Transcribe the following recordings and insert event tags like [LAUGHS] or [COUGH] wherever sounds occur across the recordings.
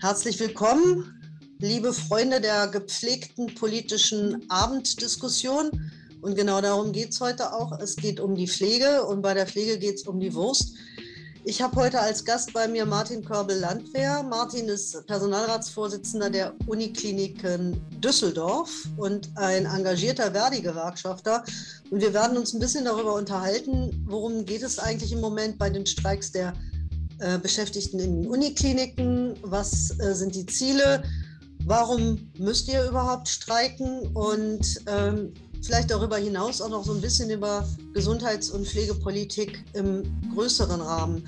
Herzlich willkommen, liebe Freunde der gepflegten politischen Abenddiskussion. Und genau darum geht es heute auch. Es geht um die Pflege und bei der Pflege geht es um die Wurst. Ich habe heute als Gast bei mir Martin Körbel-Landwehr. Martin ist Personalratsvorsitzender der Unikliniken Düsseldorf und ein engagierter Verdi-Gewerkschafter. Und wir werden uns ein bisschen darüber unterhalten, worum geht es eigentlich im Moment bei den Streiks der äh, Beschäftigten in den Unikliniken? Was äh, sind die Ziele? Warum müsst ihr überhaupt streiken? Und ähm, vielleicht darüber hinaus auch noch so ein bisschen über Gesundheits- und Pflegepolitik im größeren Rahmen.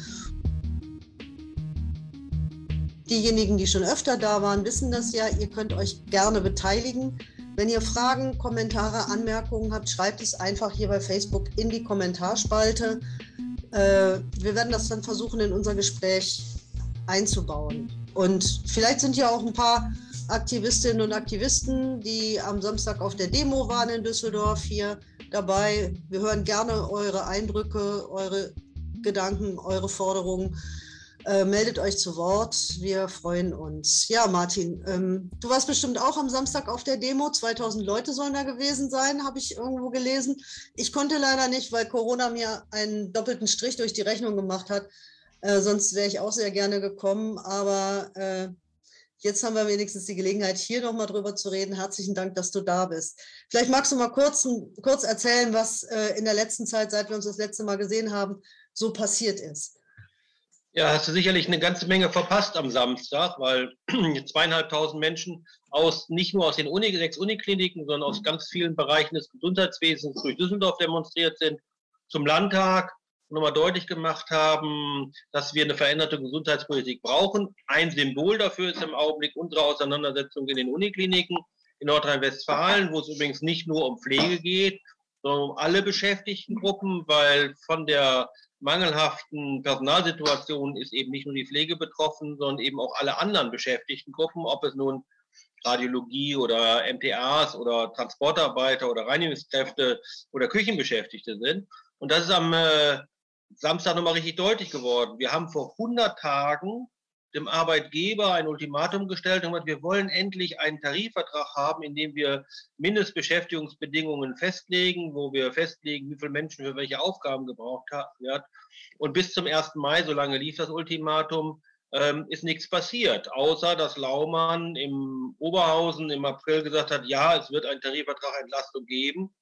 Diejenigen, die schon öfter da waren, wissen das ja. Ihr könnt euch gerne beteiligen. Wenn ihr Fragen, Kommentare, Anmerkungen habt, schreibt es einfach hier bei Facebook in die Kommentarspalte. Äh, wir werden das dann versuchen, in unser Gespräch einzubauen. Und vielleicht sind ja auch ein paar Aktivistinnen und Aktivisten, die am Samstag auf der Demo waren in Düsseldorf, hier dabei. Wir hören gerne eure Eindrücke, eure Gedanken, eure Forderungen. Äh, meldet euch zu Wort. Wir freuen uns. Ja, Martin, ähm, du warst bestimmt auch am Samstag auf der Demo. 2000 Leute sollen da gewesen sein, habe ich irgendwo gelesen. Ich konnte leider nicht, weil Corona mir einen doppelten Strich durch die Rechnung gemacht hat. Äh, sonst wäre ich auch sehr gerne gekommen. Aber äh, jetzt haben wir wenigstens die Gelegenheit, hier nochmal drüber zu reden. Herzlichen Dank, dass du da bist. Vielleicht magst du mal kurz, kurz erzählen, was äh, in der letzten Zeit, seit wir uns das letzte Mal gesehen haben, so passiert ist. Ja, hast du sicherlich eine ganze Menge verpasst am Samstag, weil [CLEARS THROAT] zweieinhalbtausend Menschen aus nicht nur aus den Uni, sechs Unikliniken, sondern aus ganz vielen Bereichen des Gesundheitswesens durch Düsseldorf demonstriert sind, zum Landtag nochmal deutlich gemacht haben, dass wir eine veränderte Gesundheitspolitik brauchen. Ein Symbol dafür ist im Augenblick unsere Auseinandersetzung in den Unikliniken in Nordrhein-Westfalen, wo es übrigens nicht nur um Pflege geht, sondern um alle Beschäftigtengruppen, weil von der mangelhaften Personalsituation ist eben nicht nur die Pflege betroffen, sondern eben auch alle anderen Beschäftigtengruppen, ob es nun Radiologie oder MTAs oder Transportarbeiter oder Reinigungskräfte oder Küchenbeschäftigte sind. Und das ist am äh, Samstag nochmal richtig deutlich geworden. Wir haben vor 100 Tagen dem Arbeitgeber ein Ultimatum gestellt und wir wollen endlich einen Tarifvertrag haben, in dem wir Mindestbeschäftigungsbedingungen festlegen, wo wir festlegen, wie viele Menschen für welche Aufgaben gebraucht werden. Und bis zum 1. Mai, so lange lief das Ultimatum, ähm, ist nichts passiert, außer dass Laumann im Oberhausen im April gesagt hat, ja, es wird einen Tarifvertrag Entlastung geben.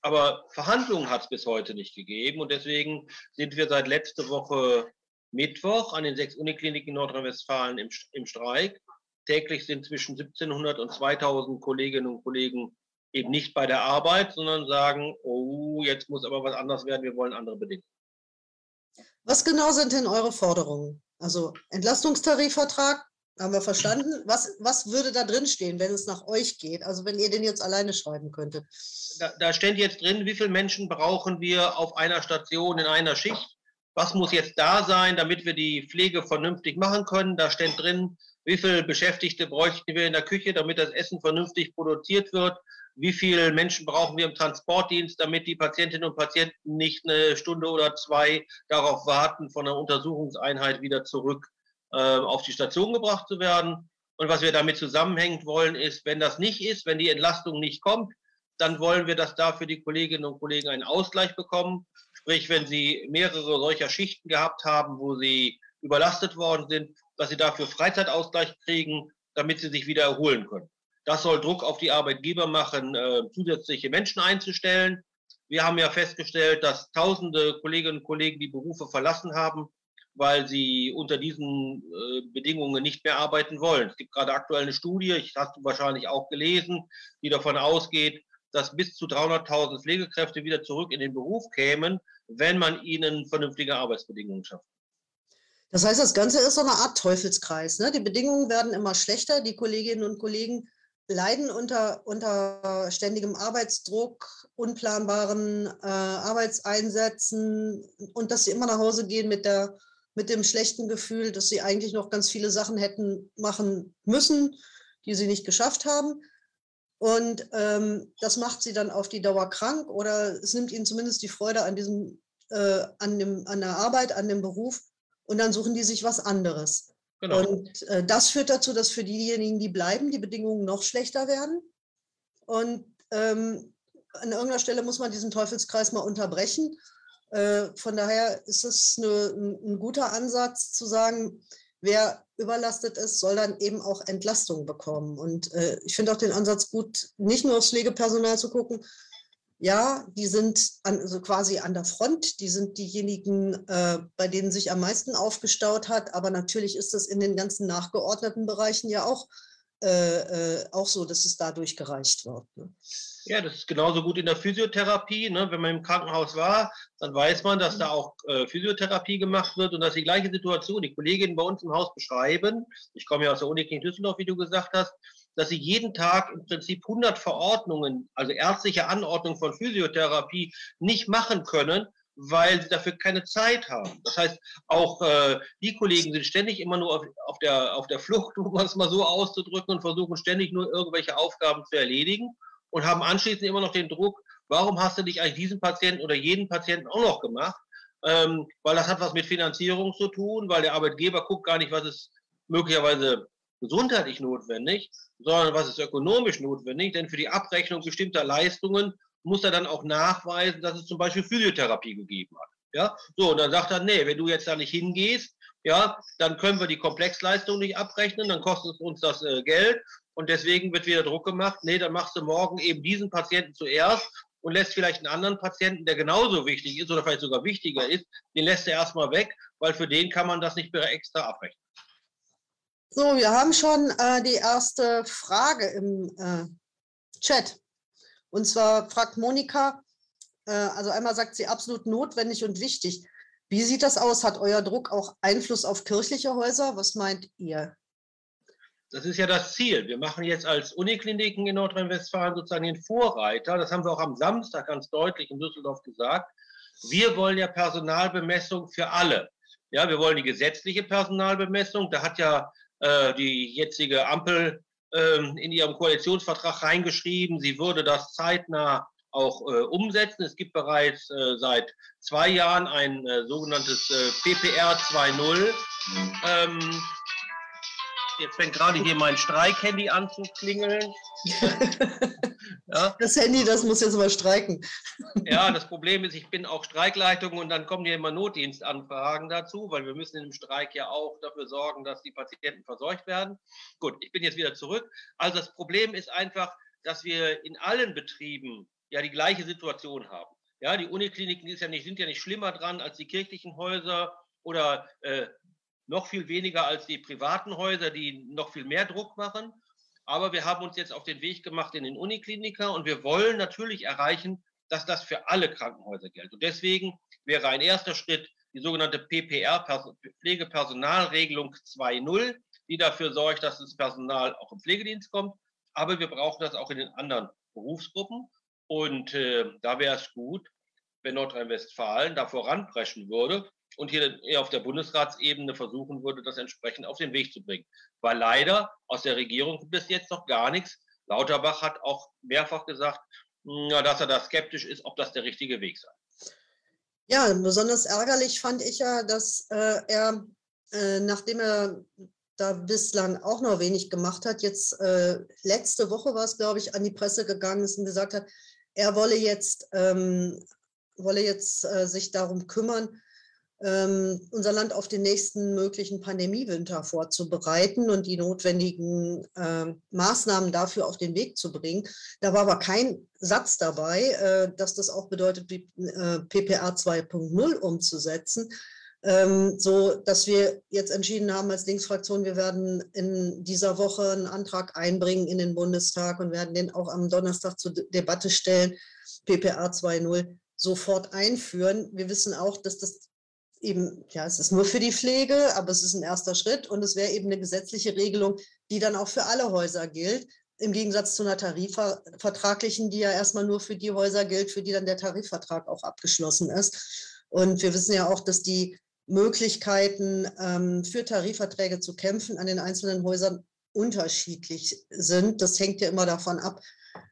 Aber Verhandlungen hat es bis heute nicht gegeben und deswegen sind wir seit letzter Woche Mittwoch an den sechs Unikliniken in Nordrhein-Westfalen im, im Streik. Täglich sind zwischen 1700 und 2000 Kolleginnen und Kollegen eben nicht bei der Arbeit, sondern sagen, oh, jetzt muss aber was anders werden, wir wollen andere Bedingungen. Was genau sind denn eure Forderungen? Also Entlastungstarifvertrag, haben wir verstanden. Was, was würde da drin stehen, wenn es nach euch geht? Also wenn ihr den jetzt alleine schreiben könntet. Da, da steht jetzt drin, wie viele Menschen brauchen wir auf einer Station in einer Schicht? Was muss jetzt da sein, damit wir die Pflege vernünftig machen können. Da steht drin, wie viele Beschäftigte bräuchten wir in der Küche, damit das Essen vernünftig produziert wird. Wie viele Menschen brauchen wir im Transportdienst, damit die Patientinnen und Patienten nicht eine Stunde oder zwei darauf warten, von der Untersuchungseinheit wieder zurück äh, auf die Station gebracht zu werden. Und was wir damit zusammenhängend wollen, ist, wenn das nicht ist, wenn die Entlastung nicht kommt, dann wollen wir, dass da für die Kolleginnen und Kollegen einen Ausgleich bekommen. Sprich, wenn Sie mehrere solcher Schichten gehabt haben, wo Sie überlastet worden sind, dass Sie dafür Freizeitausgleich kriegen, damit Sie sich wieder erholen können. Das soll Druck auf die Arbeitgeber machen, äh, zusätzliche Menschen einzustellen. Wir haben ja festgestellt, dass tausende Kolleginnen und Kollegen die Berufe verlassen haben, weil sie unter diesen äh, Bedingungen nicht mehr arbeiten wollen. Es gibt gerade aktuell eine Studie, ich hast du wahrscheinlich auch gelesen, die davon ausgeht, dass bis zu 300.000 Pflegekräfte wieder zurück in den Beruf kämen, wenn man ihnen vernünftige Arbeitsbedingungen schafft. Das heißt, das Ganze ist so eine Art Teufelskreis. Ne? Die Bedingungen werden immer schlechter. Die Kolleginnen und Kollegen leiden unter, unter ständigem Arbeitsdruck, unplanbaren äh, Arbeitseinsätzen und dass sie immer nach Hause gehen mit, der, mit dem schlechten Gefühl, dass sie eigentlich noch ganz viele Sachen hätten machen müssen, die sie nicht geschafft haben. Und ähm, das macht sie dann auf die Dauer krank oder es nimmt ihnen zumindest die Freude an diesem, äh, an, dem, an der Arbeit, an dem Beruf und dann suchen die sich was anderes. Genau. Und äh, das führt dazu, dass für diejenigen, die bleiben, die Bedingungen noch schlechter werden. Und ähm, an irgendeiner Stelle muss man diesen Teufelskreis mal unterbrechen. Äh, von daher ist es eine, ein, ein guter Ansatz zu sagen, wer überlastet ist, soll dann eben auch Entlastung bekommen. Und äh, ich finde auch den Ansatz gut, nicht nur aufs Pflegepersonal zu gucken. Ja, die sind an, also quasi an der Front, die sind diejenigen, äh, bei denen sich am meisten aufgestaut hat. Aber natürlich ist das in den ganzen nachgeordneten Bereichen ja auch, äh, äh auch so, dass es dadurch gereicht wird. Ne? Ja, das ist genauso gut in der Physiotherapie. Ne? Wenn man im Krankenhaus war, dann weiß man, dass da auch äh, Physiotherapie gemacht wird und dass die gleiche Situation, die Kolleginnen bei uns im Haus beschreiben, ich komme ja aus der Uniklinik Düsseldorf, wie du gesagt hast, dass sie jeden Tag im Prinzip 100 Verordnungen, also ärztliche Anordnungen von Physiotherapie nicht machen können, weil sie dafür keine Zeit haben. Das heißt, auch äh, die Kollegen sind ständig immer nur auf, auf, der, auf der Flucht, [LAUGHS] um es mal so auszudrücken, und versuchen ständig nur irgendwelche Aufgaben zu erledigen und haben anschließend immer noch den Druck, warum hast du dich eigentlich diesen Patienten oder jeden Patienten auch noch gemacht? Ähm, weil das hat was mit Finanzierung zu tun, weil der Arbeitgeber guckt gar nicht, was ist möglicherweise gesundheitlich notwendig, sondern was ist ökonomisch notwendig, denn für die Abrechnung bestimmter Leistungen muss er dann auch nachweisen, dass es zum Beispiel Physiotherapie gegeben hat. Ja, so, und dann sagt er, nee, wenn du jetzt da nicht hingehst, ja, dann können wir die Komplexleistung nicht abrechnen, dann kostet es uns das äh, Geld und deswegen wird wieder Druck gemacht, nee, dann machst du morgen eben diesen Patienten zuerst und lässt vielleicht einen anderen Patienten, der genauso wichtig ist oder vielleicht sogar wichtiger ist, den lässt er erstmal weg, weil für den kann man das nicht mehr extra abrechnen. So, wir haben schon äh, die erste Frage im äh, Chat. Und zwar fragt Monika, äh, also einmal sagt sie absolut notwendig und wichtig. Wie sieht das aus? Hat euer Druck auch Einfluss auf kirchliche Häuser? Was meint ihr? Das ist ja das Ziel. Wir machen jetzt als Unikliniken in Nordrhein-Westfalen sozusagen den Vorreiter. Das haben wir auch am Samstag ganz deutlich in Düsseldorf gesagt. Wir wollen ja Personalbemessung für alle. Ja, wir wollen die gesetzliche Personalbemessung. Da hat ja äh, die jetzige Ampel äh, in ihrem Koalitionsvertrag reingeschrieben, sie würde das zeitnah auch äh, umsetzen. Es gibt bereits äh, seit zwei Jahren ein äh, sogenanntes PPR 2.0. Ähm, Jetzt fängt gerade hier mein Streikhandy an zu klingeln. [LAUGHS] ja. Das Handy, das muss jetzt mal streiken. ja, das Problem ist, ich bin auch Streikleitung und dann kommen hier immer Notdienstanfragen dazu, weil wir müssen im Streik ja auch dafür sorgen, dass die Patienten versorgt werden. Gut, ich bin jetzt wieder zurück. Also das Problem ist einfach, dass wir in allen Betrieben ja die gleiche Situation haben. Ja, die Unikliniken ja nicht, sind ja nicht schlimmer dran als die kirchlichen Häuser oder äh, noch viel weniger als die privaten Häuser, die noch viel mehr Druck machen. Aber wir haben uns jetzt auf den Weg gemacht in den Unikliniker und wir wollen natürlich erreichen, dass das für alle Krankenhäuser gilt. Und deswegen wäre ein erster Schritt die sogenannte PPR, Pflegepersonalregelung 2.0, die dafür sorgt, dass das Personal auch im Pflegedienst kommt. Aber wir brauchen das auch in den anderen Berufsgruppen. Und äh, da wäre es gut, wenn Nordrhein-Westfalen da voranpreschen würde und hier auf der Bundesratsebene versuchen würde, das entsprechend auf den Weg zu bringen. Weil leider aus der Regierung bis jetzt noch gar nichts. Lauterbach hat auch mehrfach gesagt, dass er da skeptisch ist, ob das der richtige Weg sei. Ja, besonders ärgerlich fand ich ja, dass äh, er, äh, nachdem er da bislang auch noch wenig gemacht hat, jetzt äh, letzte Woche war es, glaube ich, an die Presse gegangen ist und gesagt hat, er wolle jetzt, ähm, wolle jetzt äh, sich darum kümmern, ähm, unser Land auf den nächsten möglichen Pandemiewinter vorzubereiten und die notwendigen äh, Maßnahmen dafür auf den Weg zu bringen. Da war aber kein Satz dabei, äh, dass das auch bedeutet, wie, äh, PPA 2.0 umzusetzen. Ähm, so dass wir jetzt entschieden haben als Linksfraktion, wir werden in dieser Woche einen Antrag einbringen in den Bundestag und werden den auch am Donnerstag zur Debatte stellen, PPA 2.0 sofort einführen. Wir wissen auch, dass das eben, ja, es ist nur für die Pflege, aber es ist ein erster Schritt und es wäre eben eine gesetzliche Regelung, die dann auch für alle Häuser gilt, im Gegensatz zu einer tarifvertraglichen, die ja erstmal nur für die Häuser gilt, für die dann der Tarifvertrag auch abgeschlossen ist. Und wir wissen ja auch, dass die Möglichkeiten ähm, für Tarifverträge zu kämpfen an den einzelnen Häusern unterschiedlich sind. Das hängt ja immer davon ab,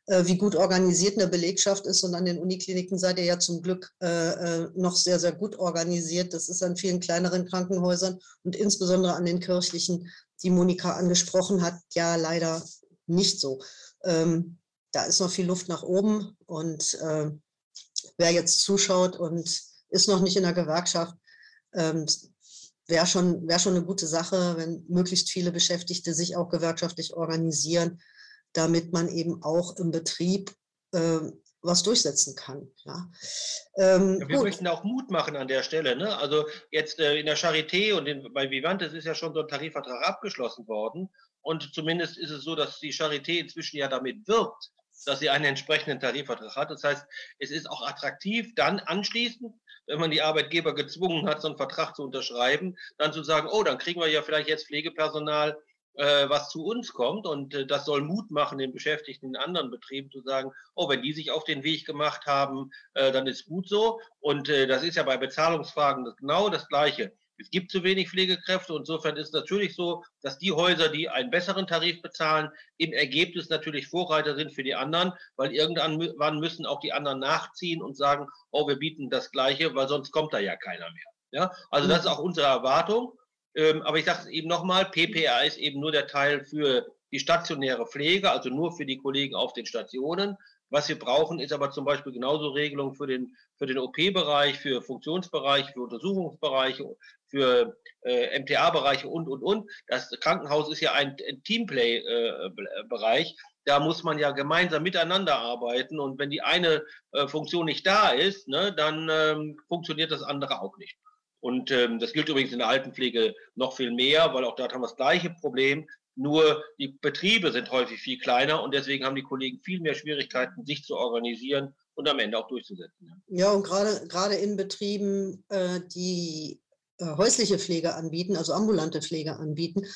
wie gut organisiert eine Belegschaft ist. Und an den Unikliniken seid ihr ja zum Glück äh, äh, noch sehr, sehr gut organisiert. Das ist an vielen kleineren Krankenhäusern und insbesondere an den kirchlichen, die Monika angesprochen hat, ja leider nicht so. Ähm, da ist noch viel Luft nach oben und äh, wer jetzt zuschaut und ist noch nicht in der Gewerkschaft, ähm, wäre schon, wär schon eine gute Sache, wenn möglichst viele Beschäftigte sich auch gewerkschaftlich organisieren, damit man eben auch im Betrieb äh, was durchsetzen kann. Ja. Ähm, ja, wir gut. möchten auch Mut machen an der Stelle. Ne? Also jetzt äh, in der Charité und in, bei Vivantes ist ja schon so ein Tarifvertrag abgeschlossen worden. Und zumindest ist es so, dass die Charité inzwischen ja damit wirbt, dass sie einen entsprechenden Tarifvertrag hat. Das heißt, es ist auch attraktiv, dann anschließend, wenn man die Arbeitgeber gezwungen hat, so einen Vertrag zu unterschreiben, dann zu sagen, oh, dann kriegen wir ja vielleicht jetzt Pflegepersonal, was zu uns kommt. Und äh, das soll Mut machen, den Beschäftigten in anderen Betrieben zu sagen, oh, wenn die sich auf den Weg gemacht haben, äh, dann ist gut so. Und äh, das ist ja bei Bezahlungsfragen genau das Gleiche. Es gibt zu wenig Pflegekräfte. Insofern ist es natürlich so, dass die Häuser, die einen besseren Tarif bezahlen, im Ergebnis natürlich Vorreiter sind für die anderen, weil irgendwann müssen auch die anderen nachziehen und sagen, oh, wir bieten das Gleiche, weil sonst kommt da ja keiner mehr. Ja, also das ist auch unsere Erwartung. Ähm, aber ich sage es eben nochmal, PPA ist eben nur der Teil für die stationäre Pflege, also nur für die Kollegen auf den Stationen. Was wir brauchen, ist aber zum Beispiel genauso Regelungen für den, für den OP-Bereich, für Funktionsbereiche, für Untersuchungsbereiche, für äh, MTA-Bereiche und, und, und. Das Krankenhaus ist ja ein, ein Teamplay-Bereich. Äh, da muss man ja gemeinsam miteinander arbeiten. Und wenn die eine äh, Funktion nicht da ist, ne, dann ähm, funktioniert das andere auch nicht. Und ähm, das gilt übrigens in der Altenpflege noch viel mehr, weil auch dort haben wir das gleiche Problem. Nur die Betriebe sind häufig viel kleiner und deswegen haben die Kollegen viel mehr Schwierigkeiten, sich zu organisieren und am Ende auch durchzusetzen. Ja, und gerade, gerade in Betrieben, äh, die äh, häusliche Pflege anbieten, also ambulante Pflege anbieten,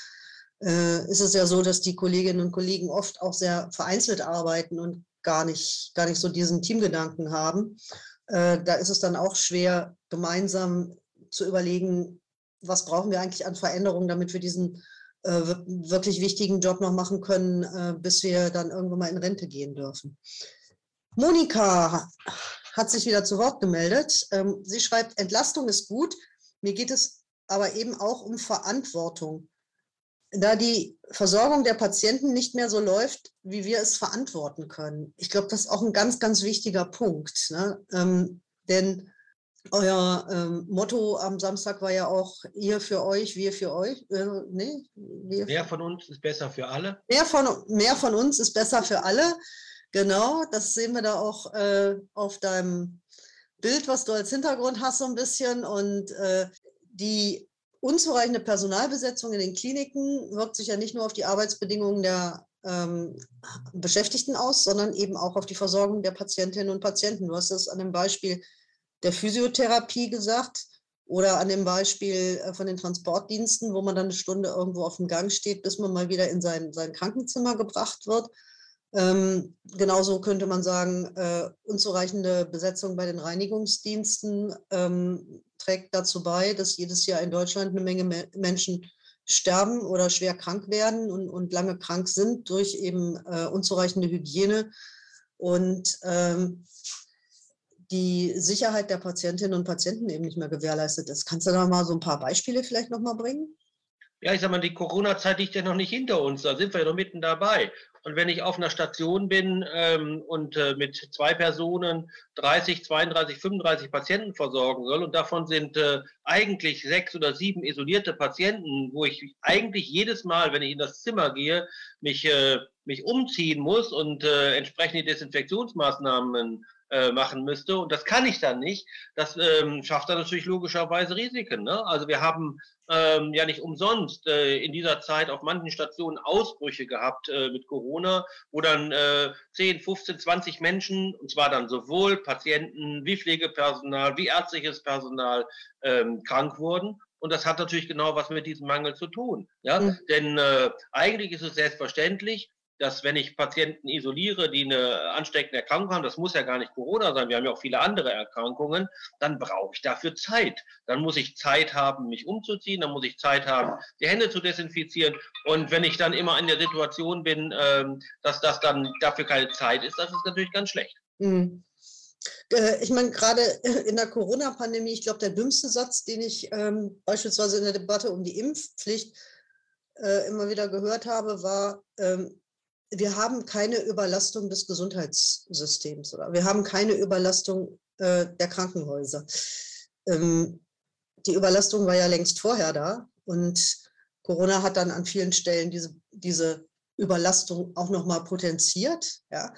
äh, ist es ja so, dass die Kolleginnen und Kollegen oft auch sehr vereinzelt arbeiten und gar nicht, gar nicht so diesen Teamgedanken haben. Äh, da ist es dann auch schwer, gemeinsam zu überlegen, was brauchen wir eigentlich an Veränderungen, damit wir diesen äh, wirklich wichtigen Job noch machen können, äh, bis wir dann irgendwann mal in Rente gehen dürfen. Monika hat sich wieder zu Wort gemeldet. Ähm, sie schreibt, Entlastung ist gut, mir geht es aber eben auch um Verantwortung. Da die Versorgung der Patienten nicht mehr so läuft, wie wir es verantworten können. Ich glaube, das ist auch ein ganz, ganz wichtiger Punkt. Ne? Ähm, denn euer ähm, Motto am Samstag war ja auch ihr für euch, wir für euch. Äh, nee, wir mehr von uns ist besser für alle. Mehr von, mehr von uns ist besser für alle. Genau, das sehen wir da auch äh, auf deinem Bild, was du als Hintergrund hast, so ein bisschen. Und äh, die unzureichende Personalbesetzung in den Kliniken wirkt sich ja nicht nur auf die Arbeitsbedingungen der ähm, Beschäftigten aus, sondern eben auch auf die Versorgung der Patientinnen und Patienten. Du hast das an dem Beispiel der Physiotherapie gesagt oder an dem Beispiel äh, von den Transportdiensten, wo man dann eine Stunde irgendwo auf dem Gang steht, bis man mal wieder in sein, sein Krankenzimmer gebracht wird. Ähm, genauso könnte man sagen, äh, unzureichende Besetzung bei den Reinigungsdiensten ähm, trägt dazu bei, dass jedes Jahr in Deutschland eine Menge Me Menschen sterben oder schwer krank werden und, und lange krank sind durch eben äh, unzureichende Hygiene. Und ähm, die Sicherheit der Patientinnen und Patienten eben nicht mehr gewährleistet ist. Kannst du da mal so ein paar Beispiele vielleicht nochmal bringen? Ja, ich sag mal, die Corona-Zeit liegt ja noch nicht hinter uns, da sind wir ja noch mitten dabei. Und wenn ich auf einer Station bin ähm, und äh, mit zwei Personen 30, 32, 35 Patienten versorgen soll und davon sind äh, eigentlich sechs oder sieben isolierte Patienten, wo ich eigentlich jedes Mal, wenn ich in das Zimmer gehe, mich, äh, mich umziehen muss und äh, entsprechende Desinfektionsmaßnahmen äh, machen müsste. Und das kann ich dann nicht. Das ähm, schafft dann natürlich logischerweise Risiken. Ne? Also wir haben ähm, ja nicht umsonst äh, in dieser Zeit auf manchen Stationen Ausbrüche gehabt äh, mit Corona, wo dann äh, 10, 15, 20 Menschen, und zwar dann sowohl Patienten wie Pflegepersonal, wie ärztliches Personal ähm, krank wurden. Und das hat natürlich genau was mit diesem Mangel zu tun. Ja? Mhm. Denn äh, eigentlich ist es selbstverständlich, dass wenn ich Patienten isoliere, die eine ansteckende Erkrankung haben, das muss ja gar nicht Corona sein, wir haben ja auch viele andere Erkrankungen, dann brauche ich dafür Zeit. Dann muss ich Zeit haben, mich umzuziehen, dann muss ich Zeit haben, die Hände zu desinfizieren. Und wenn ich dann immer in der Situation bin, ähm, dass das dann dafür keine Zeit ist, das ist natürlich ganz schlecht. Mhm. Ich meine, gerade in der Corona-Pandemie, ich glaube, der dümmste Satz, den ich ähm, beispielsweise in der Debatte um die Impfpflicht äh, immer wieder gehört habe, war, ähm, wir haben keine Überlastung des Gesundheitssystems oder wir haben keine Überlastung äh, der Krankenhäuser. Ähm, die Überlastung war ja längst vorher da und Corona hat dann an vielen Stellen diese, diese Überlastung auch nochmal potenziert. Ja.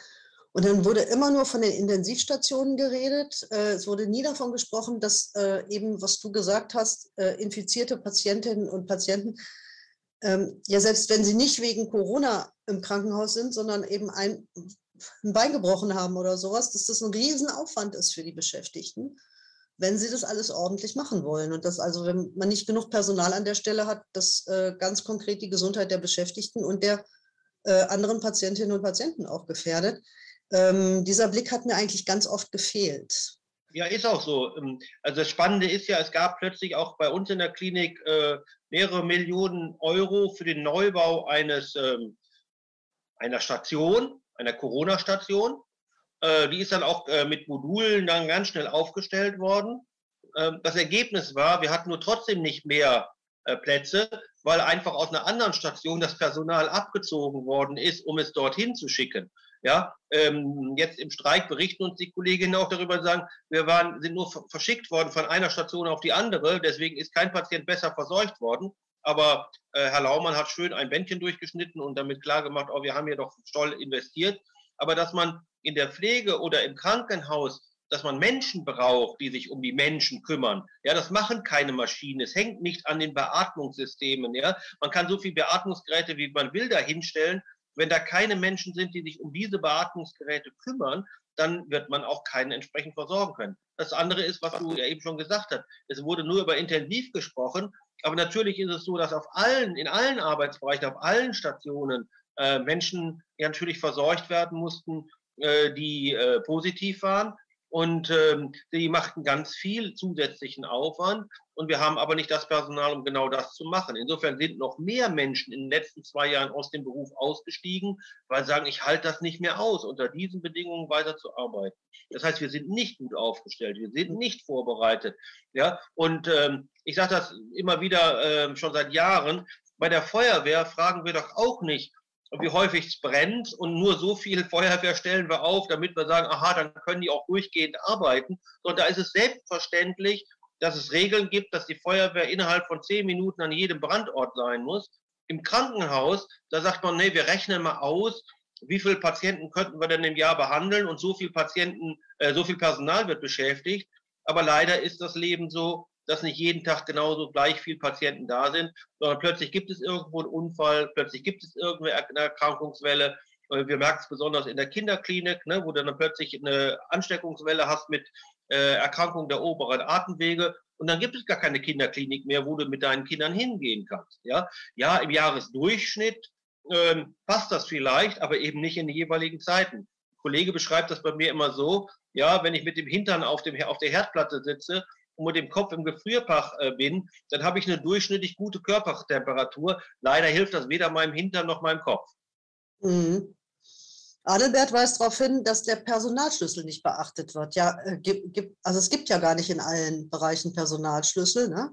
Und dann wurde immer nur von den Intensivstationen geredet. Äh, es wurde nie davon gesprochen, dass äh, eben, was du gesagt hast, äh, infizierte Patientinnen und Patienten ähm, ja selbst wenn sie nicht wegen Corona im Krankenhaus sind, sondern eben ein, ein Bein gebrochen haben oder sowas, dass das ein Riesenaufwand ist für die Beschäftigten, wenn sie das alles ordentlich machen wollen. Und dass also, wenn man nicht genug Personal an der Stelle hat, das äh, ganz konkret die Gesundheit der Beschäftigten und der äh, anderen Patientinnen und Patienten auch gefährdet. Ähm, dieser Blick hat mir eigentlich ganz oft gefehlt. Ja, ist auch so. Ähm, also das Spannende ist ja, es gab plötzlich auch bei uns in der Klinik äh, mehrere Millionen Euro für den Neubau eines, ähm, einer Station, einer Corona-Station. Äh, die ist dann auch äh, mit Modulen dann ganz schnell aufgestellt worden. Ähm, das Ergebnis war, wir hatten nur trotzdem nicht mehr äh, Plätze, weil einfach aus einer anderen Station das Personal abgezogen worden ist, um es dorthin zu schicken. Ja, ähm, jetzt im Streik berichten uns die Kolleginnen auch darüber, sagen, wir waren, sind nur verschickt worden von einer Station auf die andere, deswegen ist kein Patient besser versorgt worden. Aber äh, Herr Laumann hat schön ein Bändchen durchgeschnitten und damit klargemacht, oh, wir haben hier doch toll investiert. Aber dass man in der Pflege oder im Krankenhaus, dass man Menschen braucht, die sich um die Menschen kümmern. Ja, das machen keine Maschinen. Es hängt nicht an den Beatmungssystemen. Ja, man kann so viele Beatmungsgeräte, wie man will, da hinstellen. Wenn da keine Menschen sind, die sich um diese Beatmungsgeräte kümmern, dann wird man auch keinen entsprechend versorgen können. Das andere ist, was du ja eben schon gesagt hast. Es wurde nur über intensiv gesprochen, aber natürlich ist es so, dass auf allen, in allen Arbeitsbereichen, auf allen Stationen äh, Menschen ja natürlich versorgt werden mussten, äh, die äh, positiv waren. Und ähm, die machten ganz viel zusätzlichen Aufwand. Und wir haben aber nicht das Personal, um genau das zu machen. Insofern sind noch mehr Menschen in den letzten zwei Jahren aus dem Beruf ausgestiegen, weil sie sagen, ich halte das nicht mehr aus, unter diesen Bedingungen weiter zu arbeiten. Das heißt, wir sind nicht gut aufgestellt, wir sind nicht vorbereitet. Ja? Und ähm, ich sage das immer wieder äh, schon seit Jahren, bei der Feuerwehr fragen wir doch auch nicht, wie häufig es brennt und nur so viel Feuerwehr stellen wir auf, damit wir sagen, aha, dann können die auch durchgehend arbeiten. Und da ist es selbstverständlich, dass es Regeln gibt, dass die Feuerwehr innerhalb von zehn Minuten an jedem Brandort sein muss. Im Krankenhaus, da sagt man, nee, wir rechnen mal aus, wie viele Patienten könnten wir denn im Jahr behandeln und so viel Patienten, äh, so viel Personal wird beschäftigt. Aber leider ist das Leben so, dass nicht jeden Tag genauso gleich viele Patienten da sind, sondern plötzlich gibt es irgendwo einen Unfall, plötzlich gibt es irgendeine Erkrankungswelle. Wir merken es besonders in der Kinderklinik, ne, wo du dann plötzlich eine Ansteckungswelle hast mit äh, Erkrankungen der oberen Atemwege. Und dann gibt es gar keine Kinderklinik mehr, wo du mit deinen Kindern hingehen kannst. Ja, ja im Jahresdurchschnitt ähm, passt das vielleicht, aber eben nicht in den jeweiligen Zeiten. Ein Kollege beschreibt das bei mir immer so, ja, wenn ich mit dem Hintern auf, dem, auf der Herdplatte sitze und mit dem Kopf im Gefrierfach äh, bin, dann habe ich eine durchschnittlich gute Körpertemperatur. Leider hilft das weder meinem Hintern noch meinem Kopf. Mhm. Adelbert weist darauf hin, dass der Personalschlüssel nicht beachtet wird. Ja, äh, gibt, also es gibt ja gar nicht in allen Bereichen Personalschlüssel. Ne?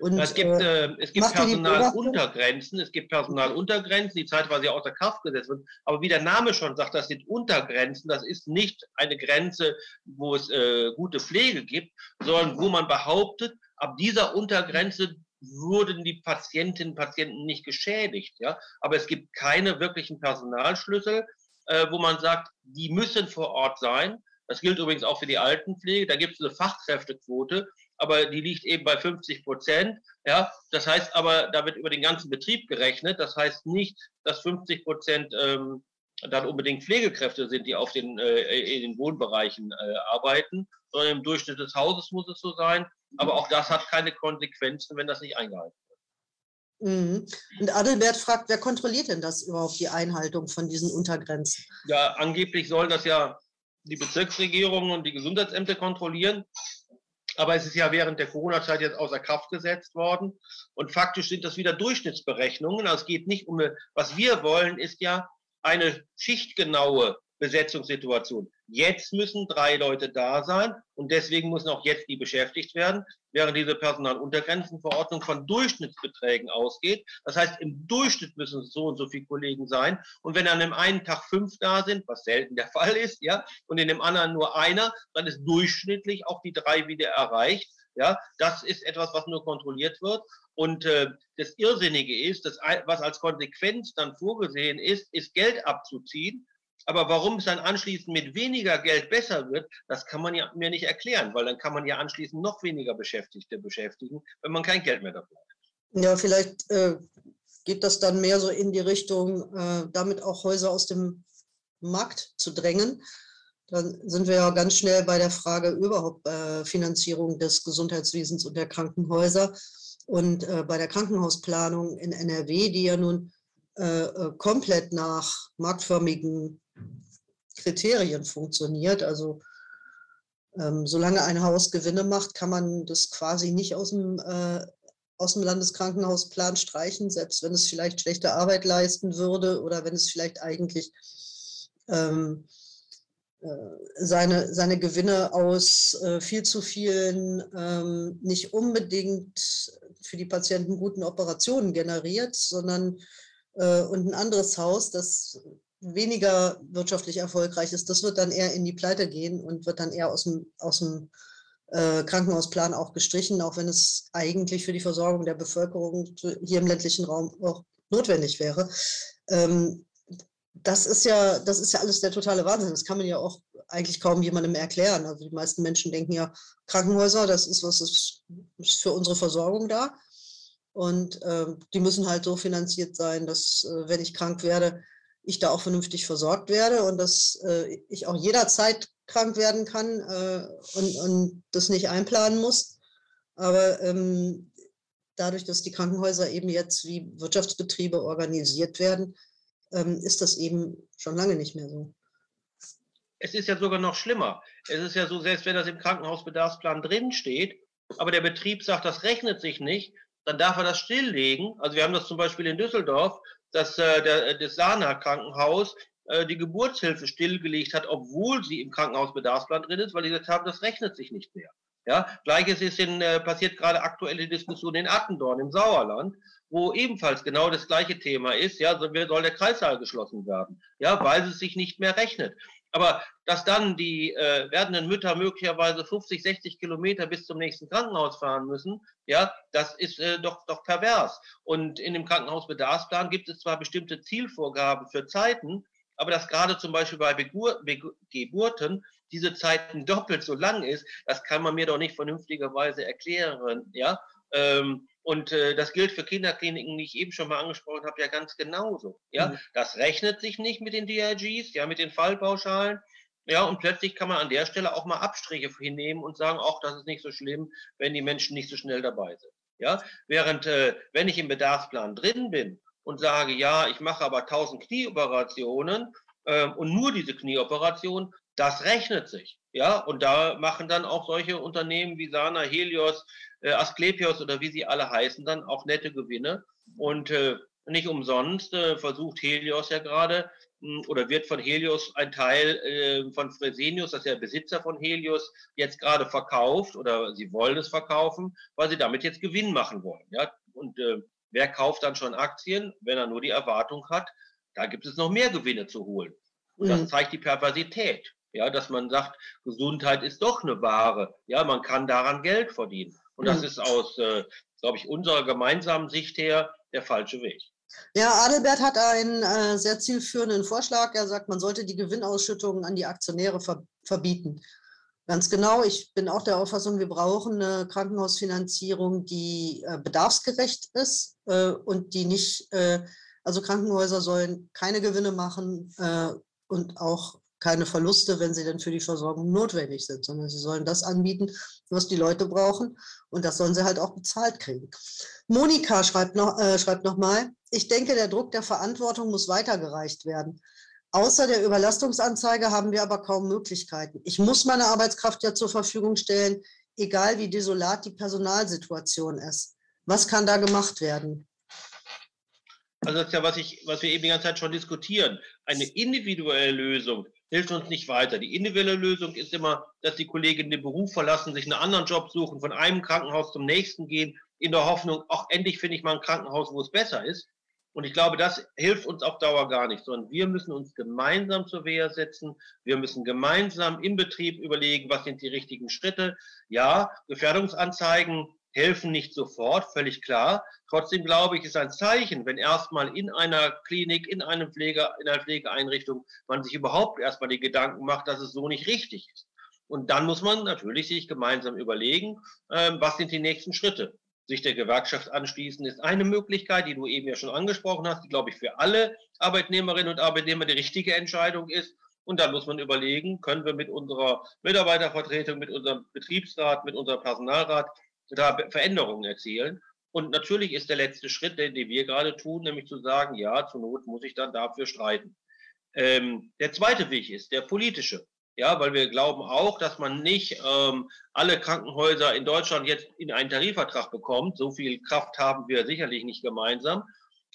Und, es gibt, äh, äh es gibt Personaluntergrenzen, es gibt Personaluntergrenzen, die zeitweise außer Kraft gesetzt wird. Aber wie der Name schon sagt, das sind Untergrenzen. Das ist nicht eine Grenze, wo es äh, gute Pflege gibt, sondern wo man behauptet, ab dieser Untergrenze wurden die Patientinnen und Patienten nicht geschädigt. Ja? Aber es gibt keine wirklichen Personalschlüssel äh, wo man sagt, die müssen vor Ort sein. Das gilt übrigens auch für die Altenpflege. Da gibt es eine Fachkräftequote, aber die liegt eben bei 50 Prozent. Ja, das heißt aber, da wird über den ganzen Betrieb gerechnet. Das heißt nicht, dass 50 Prozent ähm, dann unbedingt Pflegekräfte sind, die auf den, äh, in den Wohnbereichen äh, arbeiten, sondern im Durchschnitt des Hauses muss es so sein. Aber auch das hat keine Konsequenzen, wenn das nicht eingehalten wird. Mhm. Und Adelbert fragt, wer kontrolliert denn das überhaupt, die Einhaltung von diesen Untergrenzen? Ja, angeblich sollen das ja die Bezirksregierungen und die Gesundheitsämter kontrollieren. Aber es ist ja während der Corona-Zeit jetzt außer Kraft gesetzt worden. Und faktisch sind das wieder Durchschnittsberechnungen. Also es geht nicht um, was wir wollen, ist ja eine schichtgenaue Besetzungssituation. Jetzt müssen drei Leute da sein und deswegen müssen auch jetzt die beschäftigt werden, während diese Personaluntergrenzenverordnung von Durchschnittsbeträgen ausgeht. Das heißt, im Durchschnitt müssen es so und so viele Kollegen sein. Und wenn an einem einen Tag fünf da sind, was selten der [LAUGHS] Fall ist, ja, und in dem anderen nur einer, dann ist durchschnittlich auch die drei wieder erreicht. Ja, das ist etwas, was nur kontrolliert wird. Und äh, das Irrsinnige ist, dass, was als Konsequenz dann vorgesehen ist, ist Geld abzuziehen aber warum es dann anschließend mit weniger Geld besser wird, das kann man ja mir nicht erklären, weil dann kann man ja anschließend noch weniger Beschäftigte beschäftigen, wenn man kein Geld mehr dafür hat. Ja, vielleicht äh, geht das dann mehr so in die Richtung, äh, damit auch Häuser aus dem Markt zu drängen. Dann sind wir ja ganz schnell bei der Frage überhaupt äh, Finanzierung des Gesundheitswesens und der Krankenhäuser. Und äh, bei der Krankenhausplanung in NRW, die ja nun äh, äh, komplett nach marktförmigen Kriterien funktioniert. Also ähm, solange ein Haus Gewinne macht, kann man das quasi nicht aus dem, äh, aus dem Landeskrankenhausplan streichen, selbst wenn es vielleicht schlechte Arbeit leisten würde oder wenn es vielleicht eigentlich ähm, äh, seine, seine Gewinne aus äh, viel zu vielen ähm, nicht unbedingt für die Patienten guten Operationen generiert, sondern äh, und ein anderes Haus, das weniger wirtschaftlich erfolgreich ist, das wird dann eher in die Pleite gehen und wird dann eher aus dem, aus dem äh, Krankenhausplan auch gestrichen, auch wenn es eigentlich für die Versorgung der Bevölkerung hier im ländlichen Raum auch notwendig wäre. Ähm, das ist ja, das ist ja alles der totale Wahnsinn. Das kann man ja auch eigentlich kaum jemandem erklären. Also die meisten Menschen denken ja, Krankenhäuser, das ist was ist, ist für unsere Versorgung da. Und äh, die müssen halt so finanziert sein, dass, äh, wenn ich krank werde, ich da auch vernünftig versorgt werde und dass äh, ich auch jederzeit krank werden kann äh, und, und das nicht einplanen muss. Aber ähm, dadurch, dass die Krankenhäuser eben jetzt wie Wirtschaftsbetriebe organisiert werden, ähm, ist das eben schon lange nicht mehr so. Es ist ja sogar noch schlimmer. Es ist ja so, selbst wenn das im Krankenhausbedarfsplan drin steht, aber der Betrieb sagt, das rechnet sich nicht, dann darf er das stilllegen. Also wir haben das zum Beispiel in Düsseldorf, dass äh, der, das Sana Krankenhaus äh, die Geburtshilfe stillgelegt hat, obwohl sie im Krankenhausbedarfsplan drin ist, weil die gesagt haben, das rechnet sich nicht mehr. Ja, gleiches ist in, äh, passiert gerade aktuelle Diskussion in Attendorn im Sauerland, wo ebenfalls genau das gleiche Thema ist. Ja, soll der Kreissaal geschlossen werden? Ja, weil es sich nicht mehr rechnet. Aber dass dann die äh, werdenden Mütter möglicherweise 50, 60 Kilometer bis zum nächsten Krankenhaus fahren müssen, ja, das ist äh, doch, doch pervers. Und in dem Krankenhausbedarfsplan gibt es zwar bestimmte Zielvorgaben für Zeiten, aber dass gerade zum Beispiel bei Begur Begur Geburten diese Zeiten doppelt so lang ist, das kann man mir doch nicht vernünftigerweise erklären, ja. Ähm, und äh, das gilt für Kinderkliniken, die ich eben schon mal angesprochen habe, ja ganz genauso. Ja, mhm. das rechnet sich nicht mit den DRGs, ja, mit den Fallpauschalen. Ja, und plötzlich kann man an der Stelle auch mal Abstriche hinnehmen und sagen, auch das ist nicht so schlimm, wenn die Menschen nicht so schnell dabei sind. Ja, während äh, wenn ich im Bedarfsplan drin bin und sage, ja, ich mache aber 1000 Knieoperationen äh, und nur diese Knieoperation, das rechnet sich. Ja, und da machen dann auch solche Unternehmen wie Sana, Helios, äh, Asklepios oder wie sie alle heißen, dann auch nette Gewinne. Und äh, nicht umsonst äh, versucht Helios ja gerade hm, oder wird von Helios ein Teil äh, von Fresenius, das ist der Besitzer von Helios, jetzt gerade verkauft oder sie wollen es verkaufen, weil sie damit jetzt Gewinn machen wollen. Ja? Und äh, wer kauft dann schon Aktien, wenn er nur die Erwartung hat, da gibt es noch mehr Gewinne zu holen. Und das mhm. zeigt die Perversität. Ja, dass man sagt, Gesundheit ist doch eine Ware. Ja, man kann daran Geld verdienen. Und das mhm. ist aus, äh, glaube ich, unserer gemeinsamen Sicht her der falsche Weg. Ja, Adelbert hat einen äh, sehr zielführenden Vorschlag. Er sagt, man sollte die Gewinnausschüttungen an die Aktionäre ver verbieten. Ganz genau, ich bin auch der Auffassung, wir brauchen eine Krankenhausfinanzierung, die äh, bedarfsgerecht ist äh, und die nicht, äh, also Krankenhäuser sollen keine Gewinne machen äh, und auch keine Verluste, wenn sie denn für die Versorgung notwendig sind, sondern sie sollen das anbieten, was die Leute brauchen. Und das sollen sie halt auch bezahlt kriegen. Monika schreibt noch, äh, schreibt noch mal, ich denke, der Druck der Verantwortung muss weitergereicht werden. Außer der Überlastungsanzeige haben wir aber kaum Möglichkeiten. Ich muss meine Arbeitskraft ja zur Verfügung stellen, egal wie desolat die Personalsituation ist. Was kann da gemacht werden? Also das ist ja, was, ich, was wir eben die ganze Zeit schon diskutieren. Eine individuelle Lösung hilft uns nicht weiter. Die individuelle Lösung ist immer, dass die Kollegen den Beruf verlassen, sich einen anderen Job suchen, von einem Krankenhaus zum nächsten gehen, in der Hoffnung, auch endlich finde ich mal ein Krankenhaus, wo es besser ist. Und ich glaube, das hilft uns auf Dauer gar nicht, sondern wir müssen uns gemeinsam zur Wehr setzen. Wir müssen gemeinsam im Betrieb überlegen, was sind die richtigen Schritte. Ja, Gefährdungsanzeigen helfen nicht sofort, völlig klar. Trotzdem glaube ich, ist ein Zeichen, wenn erstmal in einer Klinik, in einem Pflege, in einer Pflegeeinrichtung man sich überhaupt erstmal die Gedanken macht, dass es so nicht richtig ist. Und dann muss man natürlich sich gemeinsam überlegen, ähm, was sind die nächsten Schritte. Sich der Gewerkschaft anschließen ist eine Möglichkeit, die du eben ja schon angesprochen hast, die, glaube ich, für alle Arbeitnehmerinnen und Arbeitnehmer die richtige Entscheidung ist. Und dann muss man überlegen, können wir mit unserer Mitarbeitervertretung, mit unserem Betriebsrat, mit unserem Personalrat da Veränderungen erzielen. Und natürlich ist der letzte Schritt, den, den wir gerade tun, nämlich zu sagen, ja, zur Not muss ich dann dafür streiten. Ähm, der zweite Weg ist der politische. Ja, weil wir glauben auch, dass man nicht ähm, alle Krankenhäuser in Deutschland jetzt in einen Tarifvertrag bekommt. So viel Kraft haben wir sicherlich nicht gemeinsam.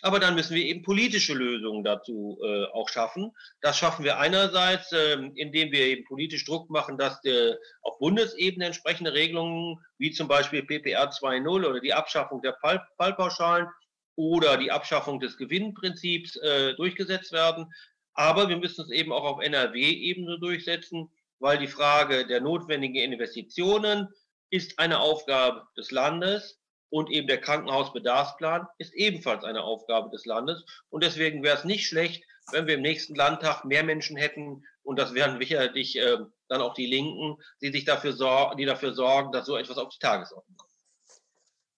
Aber dann müssen wir eben politische Lösungen dazu äh, auch schaffen. Das schaffen wir einerseits, äh, indem wir eben politisch Druck machen, dass äh, auf Bundesebene entsprechende Regelungen, wie zum Beispiel PPR 2.0 oder die Abschaffung der Fall Fallpauschalen oder die Abschaffung des Gewinnprinzips äh, durchgesetzt werden. Aber wir müssen es eben auch auf NRW-Ebene durchsetzen, weil die Frage der notwendigen Investitionen ist eine Aufgabe des Landes und eben der Krankenhausbedarfsplan ist ebenfalls eine Aufgabe des Landes. Und deswegen wäre es nicht schlecht, wenn wir im nächsten Landtag mehr Menschen hätten, und das wären sicherlich äh, dann auch die Linken, die sich dafür, sorgen, die dafür sorgen, dass so etwas auf die Tagesordnung kommt.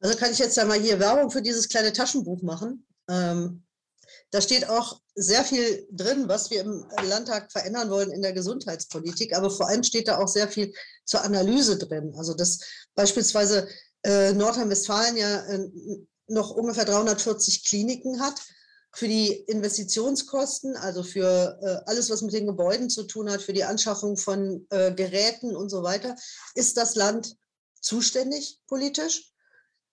Also kann ich jetzt ja mal hier Werbung für dieses kleine Taschenbuch machen. Ähm, da steht auch sehr viel drin, was wir im Landtag verändern wollen in der Gesundheitspolitik, aber vor allem steht da auch sehr viel zur Analyse drin. Also dass beispielsweise äh, Nordrhein-Westfalen ja äh, noch ungefähr 340 Kliniken hat. Für die Investitionskosten, also für äh, alles, was mit den Gebäuden zu tun hat, für die Anschaffung von äh, Geräten und so weiter, ist das Land zuständig politisch.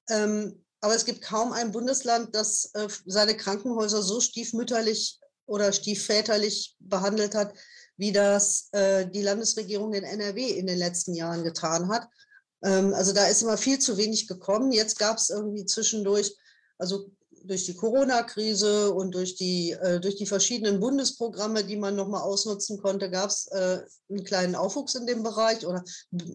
Ähm, aber es gibt kaum ein Bundesland, das äh, seine Krankenhäuser so stiefmütterlich oder stiefväterlich behandelt hat, wie das äh, die Landesregierung in NRW in den letzten Jahren getan hat. Ähm, also da ist immer viel zu wenig gekommen. Jetzt gab es irgendwie zwischendurch, also durch die Corona-Krise und durch die, äh, durch die verschiedenen Bundesprogramme, die man nochmal ausnutzen konnte, gab es äh, einen kleinen Aufwuchs in dem Bereich oder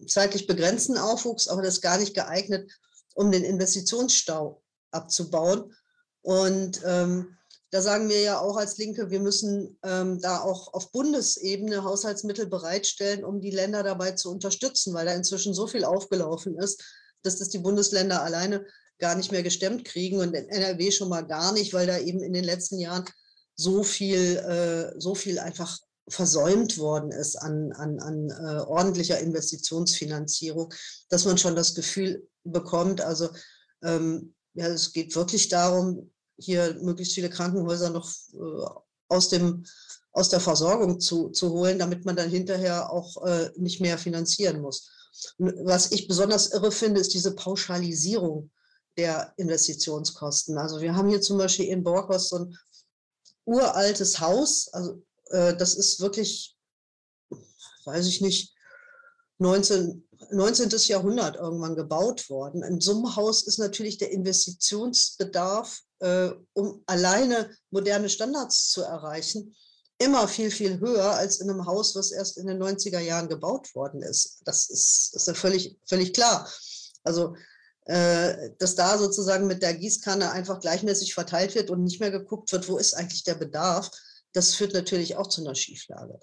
zeitlich begrenzten Aufwuchs, aber das ist gar nicht geeignet, um den Investitionsstau abzubauen. Und ähm, da sagen wir ja auch als Linke, wir müssen ähm, da auch auf Bundesebene Haushaltsmittel bereitstellen, um die Länder dabei zu unterstützen, weil da inzwischen so viel aufgelaufen ist, dass das die Bundesländer alleine gar nicht mehr gestemmt kriegen und in NRW schon mal gar nicht, weil da eben in den letzten Jahren so viel, äh, so viel einfach versäumt worden ist an, an, an äh, ordentlicher Investitionsfinanzierung, dass man schon das Gefühl bekommt, also ähm, ja, es geht wirklich darum, hier möglichst viele Krankenhäuser noch äh, aus, dem, aus der Versorgung zu, zu holen, damit man dann hinterher auch äh, nicht mehr finanzieren muss. Was ich besonders irre finde, ist diese Pauschalisierung der Investitionskosten. Also wir haben hier zum Beispiel in Borkos so ein uraltes Haus, also äh, das ist wirklich, weiß ich nicht, 19, 19. Jahrhundert irgendwann gebaut worden. In so einem Haus ist natürlich der Investitionsbedarf äh, um alleine moderne Standards zu erreichen, immer viel, viel höher als in einem Haus, was erst in den 90er Jahren gebaut worden ist. Das ist, ist ja völlig, völlig klar. Also, äh, dass da sozusagen mit der Gießkanne einfach gleichmäßig verteilt wird und nicht mehr geguckt wird, wo ist eigentlich der Bedarf, das führt natürlich auch zu einer Schieflage.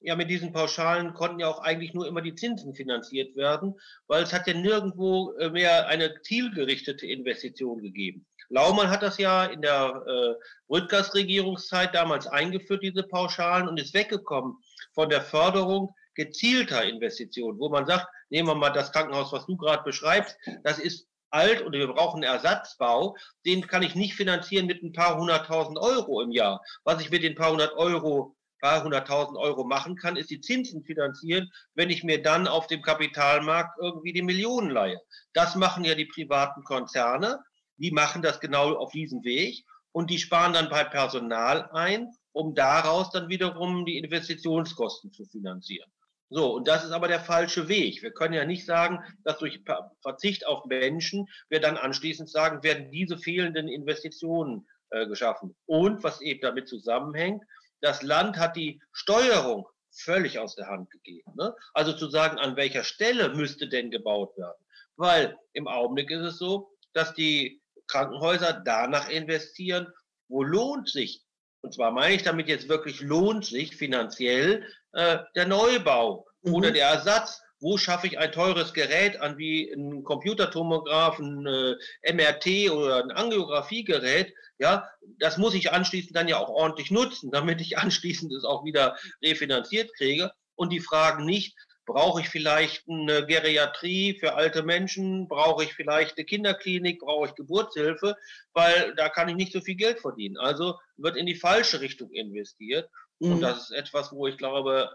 Ja, mit diesen Pauschalen konnten ja auch eigentlich nur immer die Zinsen finanziert werden, weil es hat ja nirgendwo äh, mehr eine zielgerichtete Investition gegeben. Laumann hat das ja in der äh, Rüttgers Regierungszeit damals eingeführt, diese Pauschalen, und ist weggekommen von der Förderung gezielter Investitionen, wo man sagt, nehmen wir mal das Krankenhaus, was du gerade beschreibst, das ist alt und wir brauchen Ersatzbau, den kann ich nicht finanzieren mit ein paar hunderttausend Euro im Jahr. Was ich mit den paar hundert Euro paar hunderttausend Euro machen kann, ist die Zinsen finanzieren, wenn ich mir dann auf dem Kapitalmarkt irgendwie die Millionen leihe. Das machen ja die privaten Konzerne. Die machen das genau auf diesem Weg und die sparen dann bei Personal ein, um daraus dann wiederum die Investitionskosten zu finanzieren. So, und das ist aber der falsche Weg. Wir können ja nicht sagen, dass durch Verzicht auf Menschen wir dann anschließend sagen, werden diese fehlenden Investitionen äh, geschaffen. Und was eben damit zusammenhängt, das Land hat die Steuerung völlig aus der Hand gegeben. Ne? Also zu sagen, an welcher Stelle müsste denn gebaut werden. Weil im Augenblick ist es so, dass die Krankenhäuser danach investieren, wo lohnt sich, und zwar meine ich damit jetzt wirklich lohnt sich finanziell äh, der Neubau mhm. oder der Ersatz. Wo schaffe ich ein teures Gerät an wie ein Computertomograph, ein äh, MRT oder ein Angiografiegerät? Ja, das muss ich anschließend dann ja auch ordentlich nutzen, damit ich [LAUGHS] anschließend es auch wieder refinanziert kriege. Und die fragen nicht, Brauche ich vielleicht eine Geriatrie für alte Menschen? Brauche ich vielleicht eine Kinderklinik? Brauche ich Geburtshilfe? Weil da kann ich nicht so viel Geld verdienen. Also wird in die falsche Richtung investiert. Mhm. Und das ist etwas, wo ich glaube,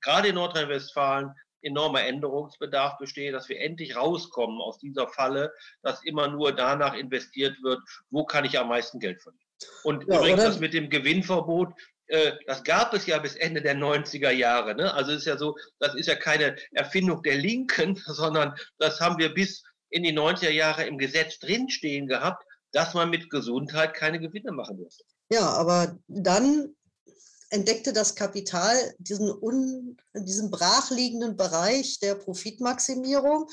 gerade in Nordrhein-Westfalen enormer Änderungsbedarf besteht, dass wir endlich rauskommen aus dieser Falle, dass immer nur danach investiert wird, wo kann ich am meisten Geld verdienen. Und ja, übrigens oder? das mit dem Gewinnverbot, äh, das gab es ja bis Ende der 90er Jahre. Ne? Also ist ja so, das ist ja keine Erfindung der Linken, [LAUGHS] sondern das haben wir bis in die 90er Jahre im Gesetz drinstehen gehabt, dass man mit Gesundheit keine Gewinne machen muss. Ja, aber dann entdeckte das Kapital diesen, un, diesen brachliegenden Bereich der Profitmaximierung,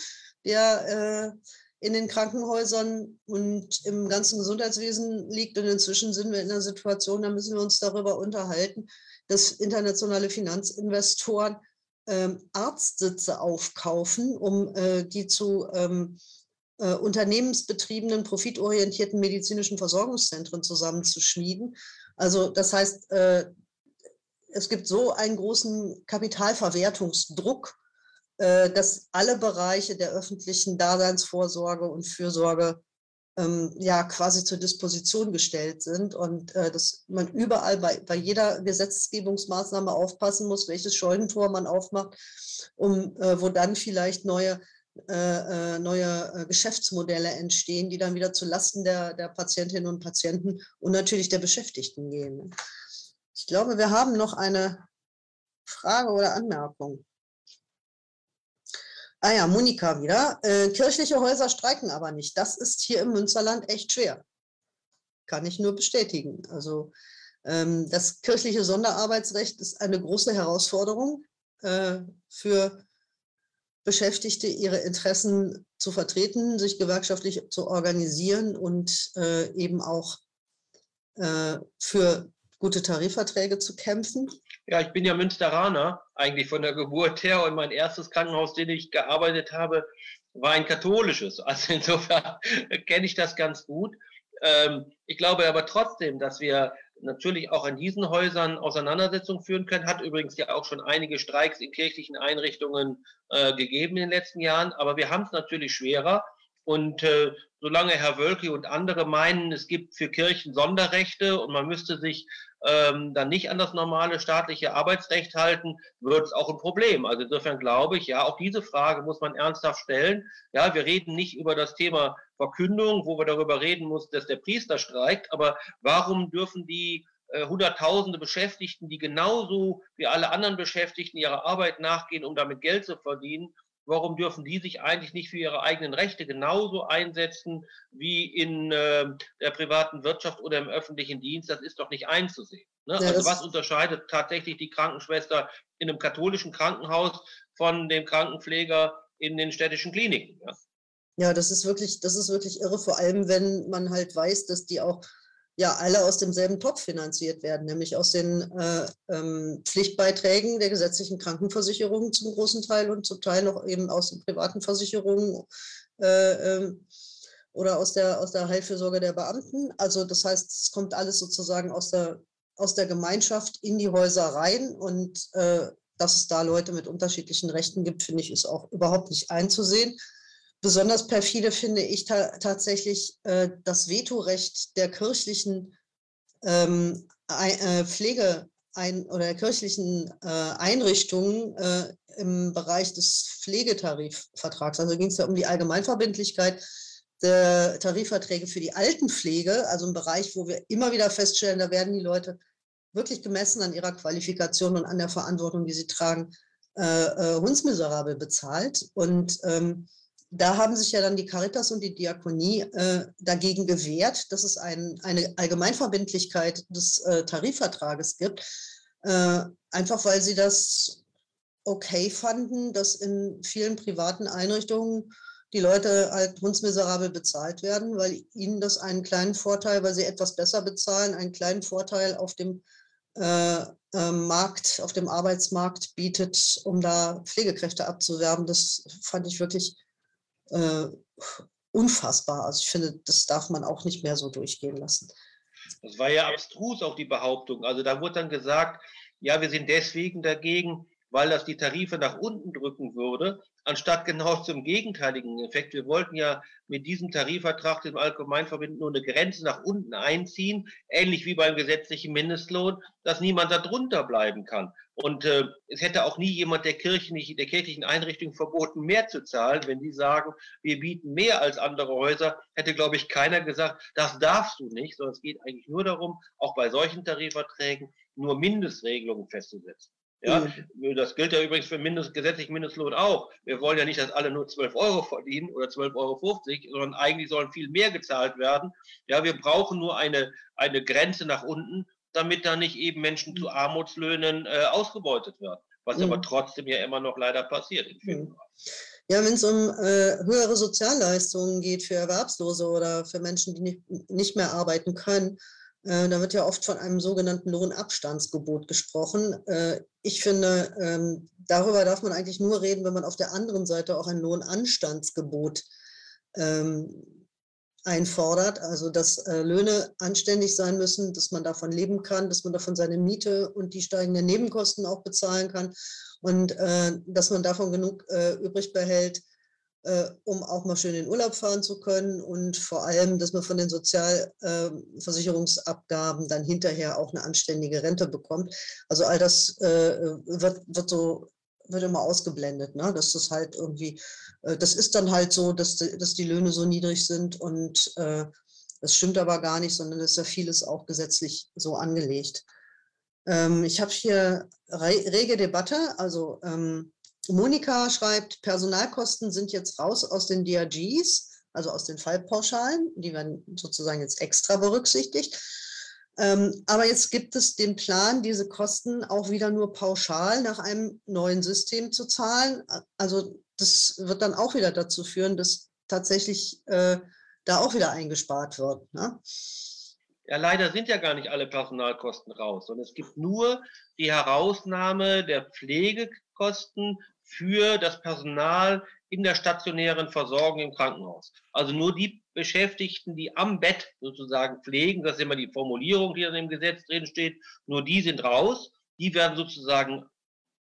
der äh, in den Krankenhäusern und im ganzen Gesundheitswesen liegt. Und inzwischen sind wir in einer Situation, da müssen wir uns darüber unterhalten, dass internationale Finanzinvestoren ähm, Arztsitze aufkaufen, um äh, die zu ähm, äh, unternehmensbetriebenen, profitorientierten medizinischen Versorgungszentren zusammenzuschmieden. Also das heißt, äh, es gibt so einen großen Kapitalverwertungsdruck äh, dass alle Bereiche der öffentlichen Daseinsvorsorge und Fürsorge ähm, ja quasi zur Disposition gestellt sind und äh, dass man überall bei, bei jeder Gesetzgebungsmaßnahme aufpassen muss, welches Scheunentor man aufmacht, um äh, wo dann vielleicht neue äh, äh neue äh, Geschäftsmodelle entstehen, die dann wieder zu Lasten der, der Patientinnen und Patienten und natürlich der Beschäftigten gehen. Ich glaube, wir haben noch eine Frage oder Anmerkung. Ah ja, Monika wieder. Äh, kirchliche Häuser streiken aber nicht. Das ist hier im Münsterland echt schwer. Kann ich nur bestätigen. Also ähm, das kirchliche Sonderarbeitsrecht ist eine große Herausforderung äh, für Beschäftigte, ihre Interessen zu vertreten, sich gewerkschaftlich zu organisieren und äh, eben auch äh, für gute Tarifverträge zu kämpfen? Ja, ich bin ja Münsteraner, eigentlich von der Geburt her. Und mein erstes Krankenhaus, den ich gearbeitet habe, war ein katholisches. [LAUGHS] Also insofern [LAUGHS] kenne ich das ganz gut. Ähm, ich glaube aber trotzdem, dass wir natürlich auch in diesen Häusern Auseinandersetzungen führen können. Hat übrigens ja auch schon einige Streiks in kirchlichen Einrichtungen äh, gegeben in den letzten Jahren. Aber wir haben es natürlich schwerer. Und äh, solange Herr Wölke und andere meinen, es gibt für Kirchen Sonderrechte und man müsste sich ähm, dann nicht an das normale staatliche Arbeitsrecht halten, wird es auch ein Problem. Also insofern glaube ich, ja, auch diese Frage muss man ernsthaft stellen. Ja, wir reden nicht über das Thema Verkündung, wo wir darüber reden muss, dass der Priester streikt, aber warum dürfen die äh, Hunderttausende Beschäftigten, die genauso wie alle anderen Beschäftigten ihrer Arbeit nachgehen, um damit Geld zu verdienen, warum dürfen die sich eigentlich nicht für ihre eigenen Rechte genauso einsetzen wie in äh, der privaten Wirtschaft oder im öffentlichen Dienst? Das ist doch nicht einzusehen. Ne? Ja, also was unterscheidet tatsächlich die Krankenschwester in einem katholischen Krankenhaus von dem Krankenpfleger in den städtischen Kliniken? Ja? ja, das ist wirklich, das ist wirklich irre, vor allem wenn man halt weiß, dass die auch ja alle aus demselben Topf finanziert werden, nämlich aus den äh, ähm, Pflichtbeiträgen der gesetzlichen Krankenversicherung zum großen Teil und zum Teil noch eben aus den privaten Versicherungen äh, ähm, oder aus der, aus der Heilfürsorge der Beamten. Also das heißt, es kommt alles sozusagen aus der, aus der Gemeinschaft in die Häuser rein und äh, dass es da Leute mit unterschiedlichen Rechten gibt, finde ich, ist auch überhaupt nicht einzusehen. Besonders perfide finde ich ta tatsächlich äh, das Vetorecht der kirchlichen ähm, äh, Pflege ein, oder kirchlichen äh, Einrichtungen äh, im Bereich des Pflegetarifvertrags. Also ging es ja um die Allgemeinverbindlichkeit der Tarifverträge für die Altenpflege, also ein Bereich, wo wir immer wieder feststellen, da werden die Leute wirklich gemessen an ihrer Qualifikation und an der Verantwortung, die sie tragen, äh, äh, hundsmiserabel bezahlt. Und ähm, da haben sich ja dann die Caritas und die Diakonie äh, dagegen gewehrt, dass es ein, eine Allgemeinverbindlichkeit des äh, Tarifvertrages gibt, äh, einfach weil sie das okay fanden, dass in vielen privaten Einrichtungen die Leute halt hundsmiserabel bezahlt werden, weil ihnen das einen kleinen Vorteil, weil sie etwas besser bezahlen, einen kleinen Vorteil auf dem äh, äh, Markt, auf dem Arbeitsmarkt bietet, um da Pflegekräfte abzuwerben. Das fand ich wirklich äh, unfassbar. Also ich finde, das darf man auch nicht mehr so durchgehen lassen. Das war ja abstrus auch die Behauptung. Also da wurde dann gesagt, ja, wir sind deswegen dagegen, weil das die Tarife nach unten drücken würde, anstatt genau zum gegenteiligen Effekt. Wir wollten ja mit diesem Tarifvertrag dem Allgemeinverband nur eine Grenze nach unten einziehen, ähnlich wie beim gesetzlichen Mindestlohn, dass niemand darunter bleiben kann. Und äh, es hätte auch nie jemand der, Kirchen, der kirchlichen Einrichtung verboten, mehr zu zahlen. Wenn die sagen, wir bieten mehr als andere Häuser, hätte, glaube ich, keiner gesagt, das darfst du nicht, sondern es geht eigentlich nur darum, auch bei solchen Tarifverträgen nur Mindestregelungen festzusetzen. Ja, mhm. das gilt ja übrigens für Mindest, gesetzlich Mindestlohn auch. Wir wollen ja nicht, dass alle nur 12 Euro verdienen oder 12,50 Euro, sondern eigentlich sollen viel mehr gezahlt werden. Ja, wir brauchen nur eine, eine Grenze nach unten, damit da nicht eben Menschen zu Armutslöhnen äh, ausgebeutet werden. Was mhm. aber trotzdem ja immer noch leider passiert in vielen mhm. Ja, wenn es um äh, höhere Sozialleistungen geht für Erwerbslose oder für Menschen, die nicht, nicht mehr arbeiten können, äh, da wird ja oft von einem sogenannten Lohnabstandsgebot gesprochen. Äh, ich finde, ähm, darüber darf man eigentlich nur reden, wenn man auf der anderen Seite auch ein Lohnanstandsgebot ähm, einfordert. Also, dass äh, Löhne anständig sein müssen, dass man davon leben kann, dass man davon seine Miete und die steigenden Nebenkosten auch bezahlen kann und dass man davon genug übrig behält, äh, um auch mal schön in Urlaub fahren zu können und vor allem, dass man von den Sozialversicherungsabgaben ähm, dann hinterher auch eine anständige Rente bekommt. Also all das äh, wird, wird so wird immer ausgeblendet, ne? dass das halt irgendwie, äh, das ist dann halt so, dass die, dass die Löhne so niedrig sind und äh, das stimmt aber gar nicht, sondern ist ja vieles auch gesetzlich so angelegt. Ähm, ich habe hier re rege Debatte, also ähm, Monika schreibt, Personalkosten sind jetzt raus aus den DRGs, also aus den Fallpauschalen. Die werden sozusagen jetzt extra berücksichtigt. Ähm, aber jetzt gibt es den Plan, diese Kosten auch wieder nur pauschal nach einem neuen System zu zahlen. Also das wird dann auch wieder dazu führen, dass tatsächlich äh, da auch wieder eingespart wird. Ne? Ja, leider sind ja gar nicht alle Personalkosten raus, Und es gibt nur die Herausnahme der Pflegekosten für das Personal in der stationären Versorgung im Krankenhaus. Also nur die Beschäftigten, die am Bett sozusagen pflegen, das ist immer die Formulierung, die dann im Gesetz drin steht, nur die sind raus. Die werden sozusagen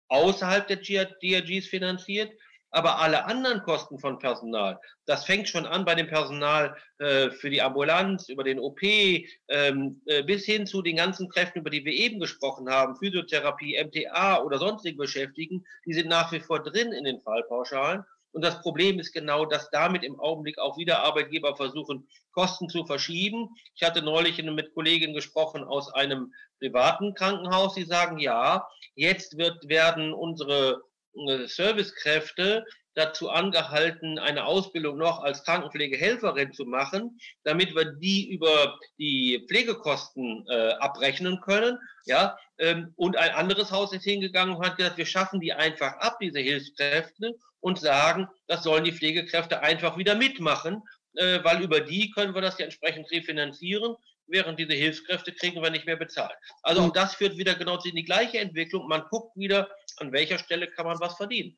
außerhalb der DRGs finanziert aber alle anderen Kosten von Personal, das fängt schon an bei dem Personal äh, für die Ambulanz, über den OP, ähm, äh, bis hin zu den ganzen Kräften, über die wir eben gesprochen haben, Physiotherapie, MTA oder sonstige Beschäftigten, die sind nach wie vor drin in den Fallpauschalen. Und das Problem ist genau, dass damit im Augenblick auch wieder Arbeitgeber versuchen, Kosten zu verschieben. Ich hatte neulich mit Kolleginnen gesprochen aus einem privaten Krankenhaus, die sagen, ja, jetzt wird, werden unsere äh, Servicekräfte dazu angehalten, eine Ausbildung noch als Krankenpflegehelferin zu machen, damit wir die über die Pflegekosten äh, abrechnen können. Ja, ähm, und ein anderes Haus ist hingegangen und hat gesagt, wir schaffen die einfach ab, diese Hilfskräfte, und sagen, das sollen die Pflegekräfte einfach wieder mitmachen, äh, weil über die können wir das ja entsprechend refinanzieren. während diese Hilfskräfte kriegen wir nicht mehr bezahlt. Also auch das führt wieder genau in die gleiche Entwicklung. Man guckt wieder, an welcher Stelle kann man was verdienen.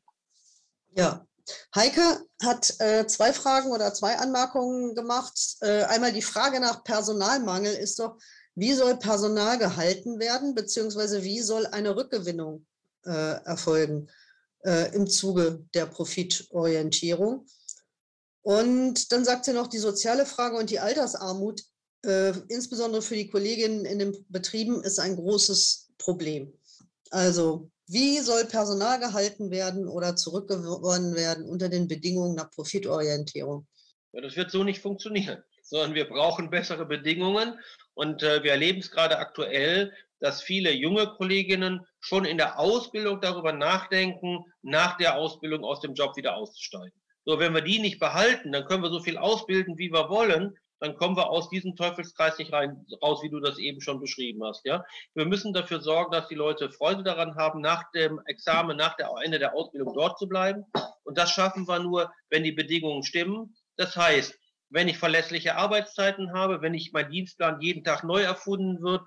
Ja, Heike hat äh, zwei Fragen oder zwei Anmerkungen gemacht. Äh, einmal die Frage nach Personalmangel ist doch, wie soll Personal gehalten werden, beziehungsweise wie soll eine Rückgewinnung äh, erfolgen äh, im Zuge der Profitorientierung? Und dann sagt sie noch, die soziale Frage und die Altersarmut, äh, insbesondere für die Kolleginnen in den Betrieben, ist ein großes Problem. Also wie soll Personal gehalten werden oder zurückgewonnen werden unter den Bedingungen nach Profitorientierung? Ja, das wird so nicht funktionieren, sondern wir brauchen bessere Bedingungen. Und äh, wir erleben es gerade aktuell, dass viele junge Kolleginnen schon in der Ausbildung darüber nachdenken, nach der Ausbildung aus dem Job wieder auszusteigen. So, wenn wir die nicht behalten, dann können wir so viel ausbilden, wie wir wollen dann kommen wir aus diesem Teufelskreis nicht rein, raus, wie du das eben schon beschrieben hast. Ja? Wir müssen dafür sorgen, dass die Leute Freude daran haben, nach dem Examen, nach der Ende der Ausbildung dort zu bleiben. Und das schaffen wir nur, wenn die Bedingungen stimmen. Das heißt, wenn ich verlässliche Arbeitszeiten habe, wenn ich mein Dienstplan jeden Tag neu erfunden wird.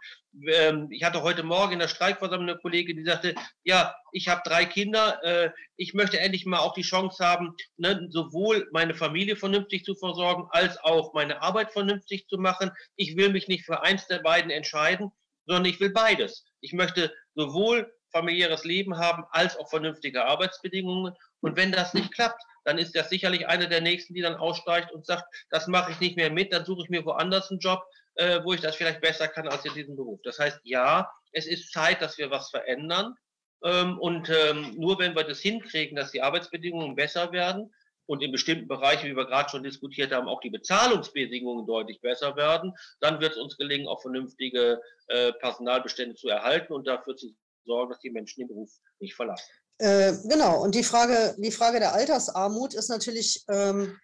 Ähm, ich hatte heute Morgen in der Streikversammlung eine Kollegin, die sagte, ja, ich habe drei Kinder, äh, ich möchte endlich mal auch die Chance haben, ne, sowohl meine Familie vernünftig zu versorgen, als auch meine Arbeit vernünftig zu machen. Ich will mich nicht für eins der beiden entscheiden, sondern ich will beides. Ich möchte sowohl familiäres Leben haben, als auch vernünftige Arbeitsbedingungen. Und wenn das nicht klappt, dann ist das sicherlich eine der nächsten, die dann aussteigt und sagt, das mache ich nicht mehr mit, dann suche ich mir woanders einen Job, äh, wo ich das vielleicht besser kann als in diesem Beruf. Das heißt, ja, es ist Zeit, dass wir was verändern. Ähm, und ähm, nur wenn wir das hinkriegen, dass die Arbeitsbedingungen besser werden und in bestimmten Bereichen, wie wir gerade schon diskutiert haben, auch die Bezahlungsbedingungen deutlich besser werden, dann wird es uns gelingen, auch vernünftige äh, Personalbestände zu erhalten und dafür zu sorgen, dass die Menschen den Beruf nicht verlassen. Äh, genau, und die Frage, die Frage der Altersarmut ist natürlich ähm,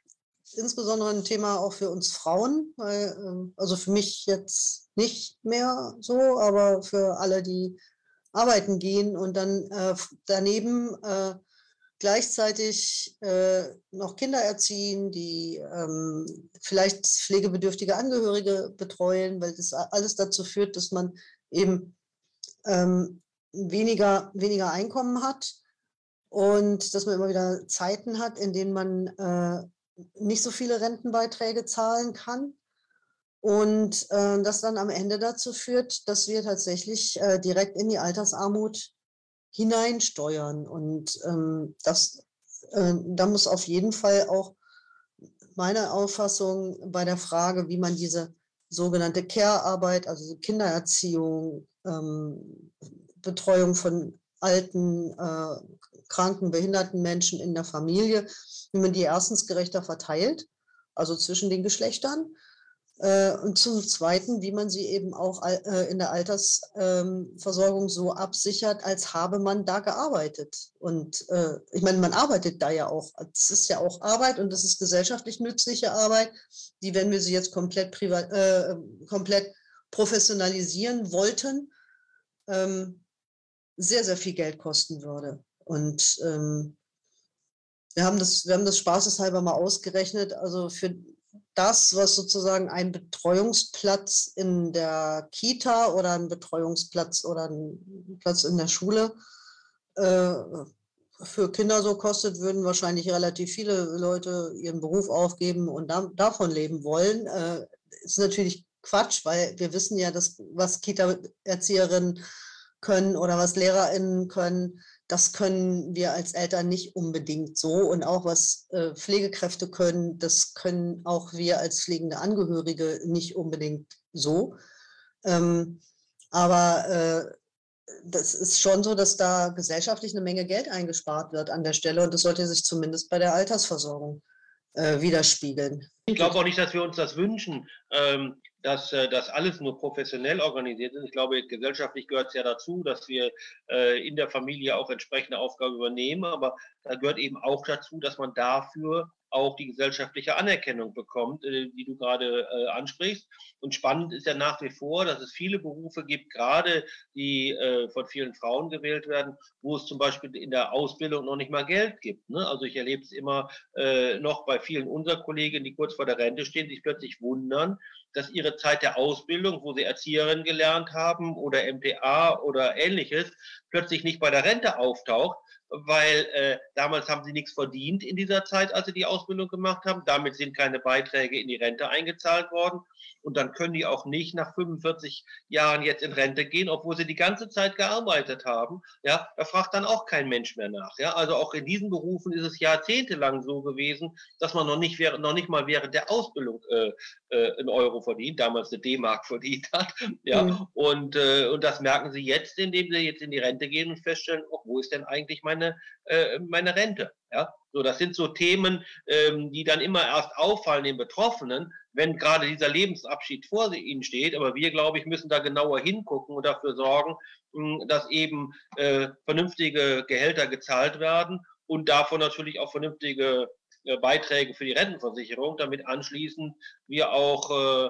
insbesondere ein Thema auch für uns Frauen, weil, ähm, also für mich jetzt nicht mehr so, aber für alle, die arbeiten gehen und dann äh, daneben äh, gleichzeitig äh, noch Kinder erziehen, die ähm, vielleicht pflegebedürftige Angehörige betreuen, weil das alles dazu führt, dass man eben ähm, weniger, weniger Einkommen hat und dass man immer wieder Zeiten hat, in denen man äh, nicht so viele Rentenbeiträge zahlen kann. Und äh, das dann am Ende dazu führt, dass wir tatsächlich äh, direkt in die Altersarmut hineinsteuern. Und ähm, das, äh, da muss auf jeden Fall auch meine Auffassung bei der Frage, wie man diese sogenannte Care-Arbeit, also Kindererziehung, ähm, Betreuung von alten, äh, kranken, behinderten Menschen in der Familie, wie man die erstens gerechter verteilt, also zwischen den Geschlechtern, äh, und zum Zweiten, wie man sie eben auch äh, in der Altersversorgung ähm, so absichert, als habe man da gearbeitet. Und äh, ich meine, man arbeitet da ja auch. Es ist ja auch Arbeit und das ist gesellschaftlich nützliche Arbeit, die, wenn wir sie jetzt komplett, privat, äh, komplett professionalisieren wollten, ähm, sehr, sehr viel Geld kosten würde. Und ähm, wir, haben das, wir haben das spaßeshalber mal ausgerechnet. Also für das, was sozusagen ein Betreuungsplatz in der Kita oder ein Betreuungsplatz oder ein Platz in der Schule äh, für Kinder so kostet, würden wahrscheinlich relativ viele Leute ihren Beruf aufgeben und da, davon leben wollen. Äh, ist natürlich Quatsch, weil wir wissen ja, dass was Kita-Erzieherinnen können oder was LehrerInnen können, das können wir als Eltern nicht unbedingt so. Und auch was äh, Pflegekräfte können, das können auch wir als pflegende Angehörige nicht unbedingt so. Ähm, aber äh, das ist schon so, dass da gesellschaftlich eine Menge Geld eingespart wird an der Stelle und das sollte sich zumindest bei der Altersversorgung äh, widerspiegeln. Ich glaube auch nicht, dass wir uns das wünschen. Ähm, dass äh, das alles nur professionell organisiert ist. Ich glaube, gesellschaftlich gehört es ja dazu, dass wir äh, in der Familie auch entsprechende Aufgaben übernehmen, aber da gehört eben auch dazu, dass man dafür auch die gesellschaftliche Anerkennung bekommt, äh, die du gerade äh, ansprichst. Und spannend ist ja nach wie vor, dass es viele Berufe gibt, gerade die äh, von vielen Frauen gewählt werden, wo es zum Beispiel in der Ausbildung noch nicht mal Geld gibt. Ne? Also ich erlebe es immer noch bei vielen unserer Kollegen, die kurz vor der Rente stehen, sich plötzlich wundern, dass ihre Zeit der Ausbildung, wo sie Erzieherin gelernt haben oder MTA oder ähnliches, plötzlich nicht bei der Rente auftaucht, weil äh, damals haben sie nichts verdient in dieser Zeit, als sie die Ausbildung gemacht haben. Damit sind keine Beiträge in die Rente eingezahlt worden. Und dann können die auch nicht nach 45 Jahren jetzt in Rente gehen, obwohl sie die ganze Zeit gearbeitet haben. Ja, da fragt dann auch kein Mensch mehr nach. Ja, also auch in diesen Berufen ist es jahrzehntelang so gewesen, dass man noch nicht, noch nicht mal während der Ausbildung äh, äh, einen Euro verdient, damals eine D-Mark verdient hat. Ja, mhm. und, äh, und das merken sie jetzt, indem sie jetzt in die Rente gehen und feststellen, oh, wo ist denn eigentlich meine, äh, meine Rente? Ja, so, das sind so Themen, ähm, die dann immer erst auffallen den Betroffenen, wenn gerade dieser Lebensabschied vor ihnen steht. Aber wir, glaube ich, müssen da genauer hingucken und dafür sorgen, mh, dass eben äh, vernünftige Gehälter gezahlt werden und davon natürlich auch vernünftige äh, Beiträge für die Rentenversicherung, damit anschließend wir auch äh,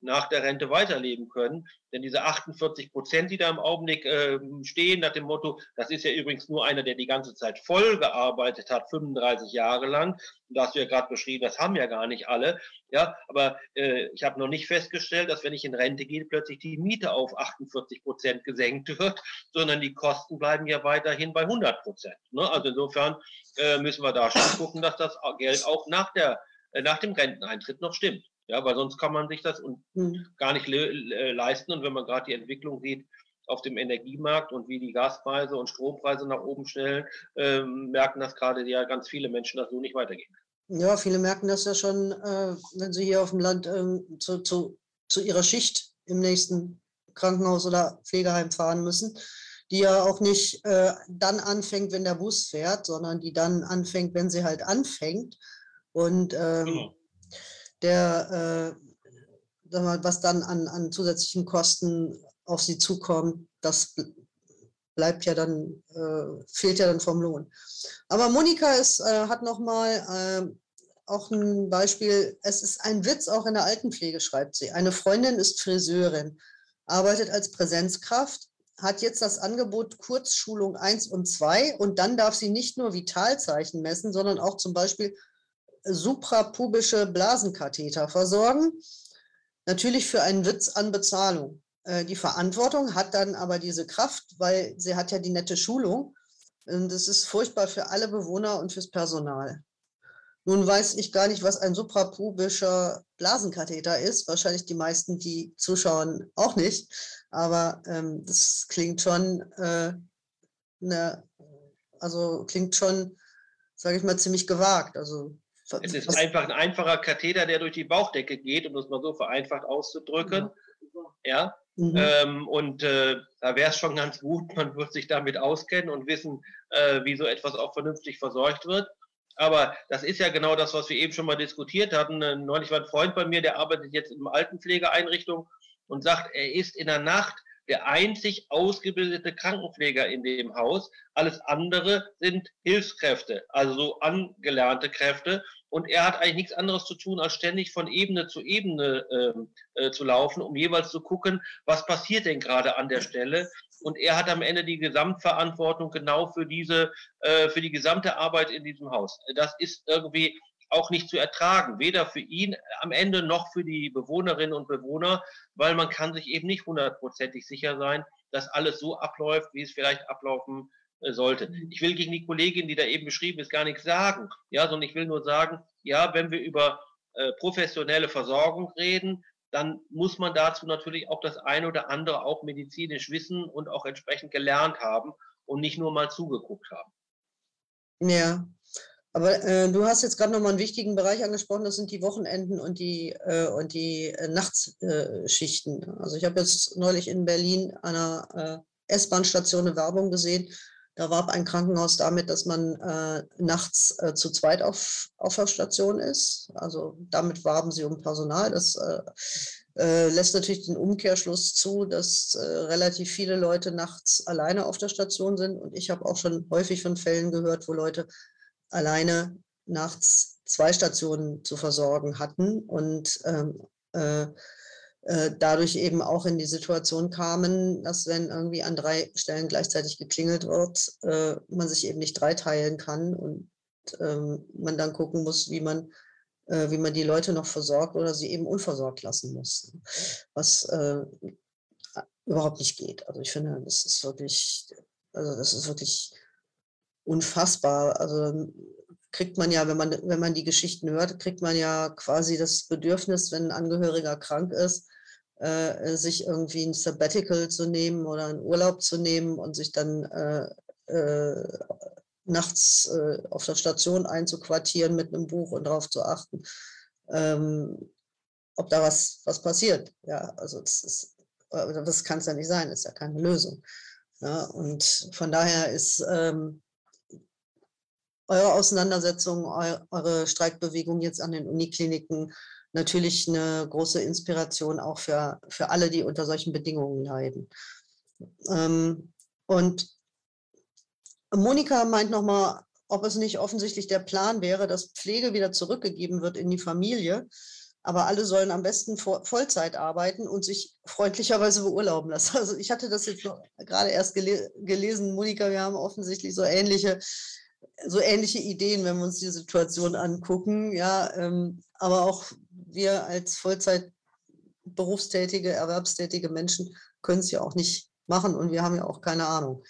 nach der Rente weiterleben können. Denn diese 48 Prozent, die da im Augenblick äh, stehen, nach dem Motto, das ist ja übrigens nur einer, der die ganze Zeit voll gearbeitet hat, 35 Jahre lang. Und hast du ja gerade beschrieben, das haben ja gar nicht alle. Ja, aber äh, ich habe noch nicht festgestellt, dass wenn ich in Rente gehe, plötzlich die Miete auf 48 Prozent gesenkt wird, sondern die Kosten bleiben ja weiterhin bei 100 Prozent. Ne? Also insofern äh, müssen wir da schon gucken, dass das Geld auch nach der äh, nach dem Renteneintritt noch stimmt. Ja, weil sonst kann man sich das und mhm. gar nicht le le leisten. Und wenn man gerade die Entwicklung sieht auf dem Energiemarkt und wie die Gaspreise und Strompreise nach oben schnellen, ähm, merken das gerade ja ganz viele Menschen, dass so nicht weitergehen. Ja, viele merken das ja schon, äh, wenn sie hier auf dem Land äh, zu, zu, zu ihrer Schicht im nächsten Krankenhaus oder Pflegeheim fahren müssen, die ja auch nicht äh, dann anfängt, wenn der Bus fährt, sondern die dann anfängt, wenn sie halt anfängt. Und ähm, genau der, äh, was dann an, an zusätzlichen Kosten auf sie zukommt, das bleibt ja dann, äh, fehlt ja dann vom Lohn. Aber Monika ist, äh, hat nochmal äh, auch ein Beispiel, es ist ein Witz auch in der Altenpflege, schreibt sie. Eine Freundin ist Friseurin, arbeitet als Präsenzkraft, hat jetzt das Angebot Kurzschulung 1 und 2 und dann darf sie nicht nur Vitalzeichen messen, sondern auch zum Beispiel suprapubische Blasenkatheter versorgen. Natürlich für einen Witz an Bezahlung. Äh, die Verantwortung hat dann aber diese Kraft, weil sie hat ja die nette Schulung. Und das ist furchtbar für alle Bewohner und fürs Personal. Nun weiß ich gar nicht, was ein suprapubischer Blasenkatheter ist. Wahrscheinlich die meisten, die zuschauen, auch nicht. Aber ähm, das klingt schon, äh, ne, also klingt schon, sage ich mal, ziemlich gewagt. Also es ist einfach ein einfacher Katheter, der durch die Bauchdecke geht, um das mal so vereinfacht auszudrücken. Ja. Mhm. Ähm, und äh, da wäre es schon ganz gut, [LAUGHS] man wird sich damit auskennen und wissen, äh, wie so etwas auch vernünftig versorgt wird. Aber das ist ja genau das, was wir eben schon mal diskutiert hatten. Äh, neulich war ein Freund bei mir, der arbeitet jetzt in einer Altenpflegeeinrichtung und sagt, er ist in der Nacht der einzig ausgebildete Krankenpfleger in dem Haus. Alles andere sind Hilfskräfte, also so angelernte Kräfte. Und er hat eigentlich nichts anderes zu tun, als ständig von Ebene zu Ebene äh, äh, zu laufen, um jeweils zu gucken, was passiert denn gerade an der Stelle. Und er hat am Ende die Gesamtverantwortung genau für diese, äh, für die gesamte Arbeit in diesem Haus. Das ist irgendwie auch nicht zu ertragen, weder für ihn am Ende noch für die Bewohnerinnen und Bewohner, weil man kann sich eben nicht hundertprozentig sicher sein, dass alles so abläuft, wie es vielleicht ablaufen sollte. Ich will gegen die Kollegin, die da eben beschrieben ist, gar nichts sagen, ja, sondern ich will nur sagen, ja, wenn wir über äh, professionelle Versorgung reden, dann muss man dazu natürlich auch das eine oder andere auch medizinisch wissen und auch entsprechend gelernt haben und nicht nur mal zugeguckt haben. Ja, aber äh, du hast jetzt gerade nochmal einen wichtigen Bereich angesprochen, das sind die Wochenenden und die, äh, und die äh, Nachtsschichten. also ich habe jetzt neulich in Berlin an einer äh, S-Bahn-Station eine Werbung gesehen. Da warb ein Krankenhaus damit, dass man äh, nachts äh, zu zweit auf, auf der Station ist. Also damit warben sie um Personal. Das lässt natürlich den Umkehrschluss zu, dass relativ viele Leute nachts alleine auf der Station sind. Und ich habe auch schon häufig von Fällen gehört, wo Leute alleine nachts zwei Stationen zu versorgen hatten und ähm, äh, dadurch eben auch in die Situation kamen, dass wenn irgendwie an drei Stellen gleichzeitig geklingelt wird, äh, man sich eben nicht dreiteilen kann und ähm, man dann gucken muss, wie man äh, wie man die Leute noch versorgt oder sie eben unversorgt lassen muss. Was äh, überhaupt nicht geht. Also ich finde, das ist wirklich, also das ist wirklich unfassbar. Also kriegt man ja, wenn man, wenn man die Geschichten hört, kriegt man ja quasi das Bedürfnis, wenn ein Angehöriger krank ist, äh, sich irgendwie ein Sabbatical zu nehmen oder einen Urlaub zu nehmen und sich dann äh, äh, nachts äh, auf der Station einzuquartieren mit einem Buch und darauf zu achten, ähm, ob da was, was passiert. Ja, also das, ist, das kann es ja nicht sein, ist ja keine Lösung. Ja, und von daher ist ähm, eure Auseinandersetzung, eu eure Streikbewegung jetzt an den Unikliniken natürlich eine große Inspiration auch für, für alle, die unter solchen Bedingungen leiden. Ähm, und Monika meint nochmal, ob es nicht offensichtlich der Plan wäre, dass Pflege wieder zurückgegeben wird in die Familie. Aber alle sollen am besten Vollzeit arbeiten und sich freundlicherweise beurlauben lassen. Also ich hatte das jetzt gerade erst gele gelesen, Monika, wir haben offensichtlich so ähnliche, so ähnliche Ideen, wenn wir uns die Situation angucken. Ja, ähm, aber auch wir als Vollzeit berufstätige, erwerbstätige Menschen können es ja auch nicht machen und wir haben ja auch keine Ahnung.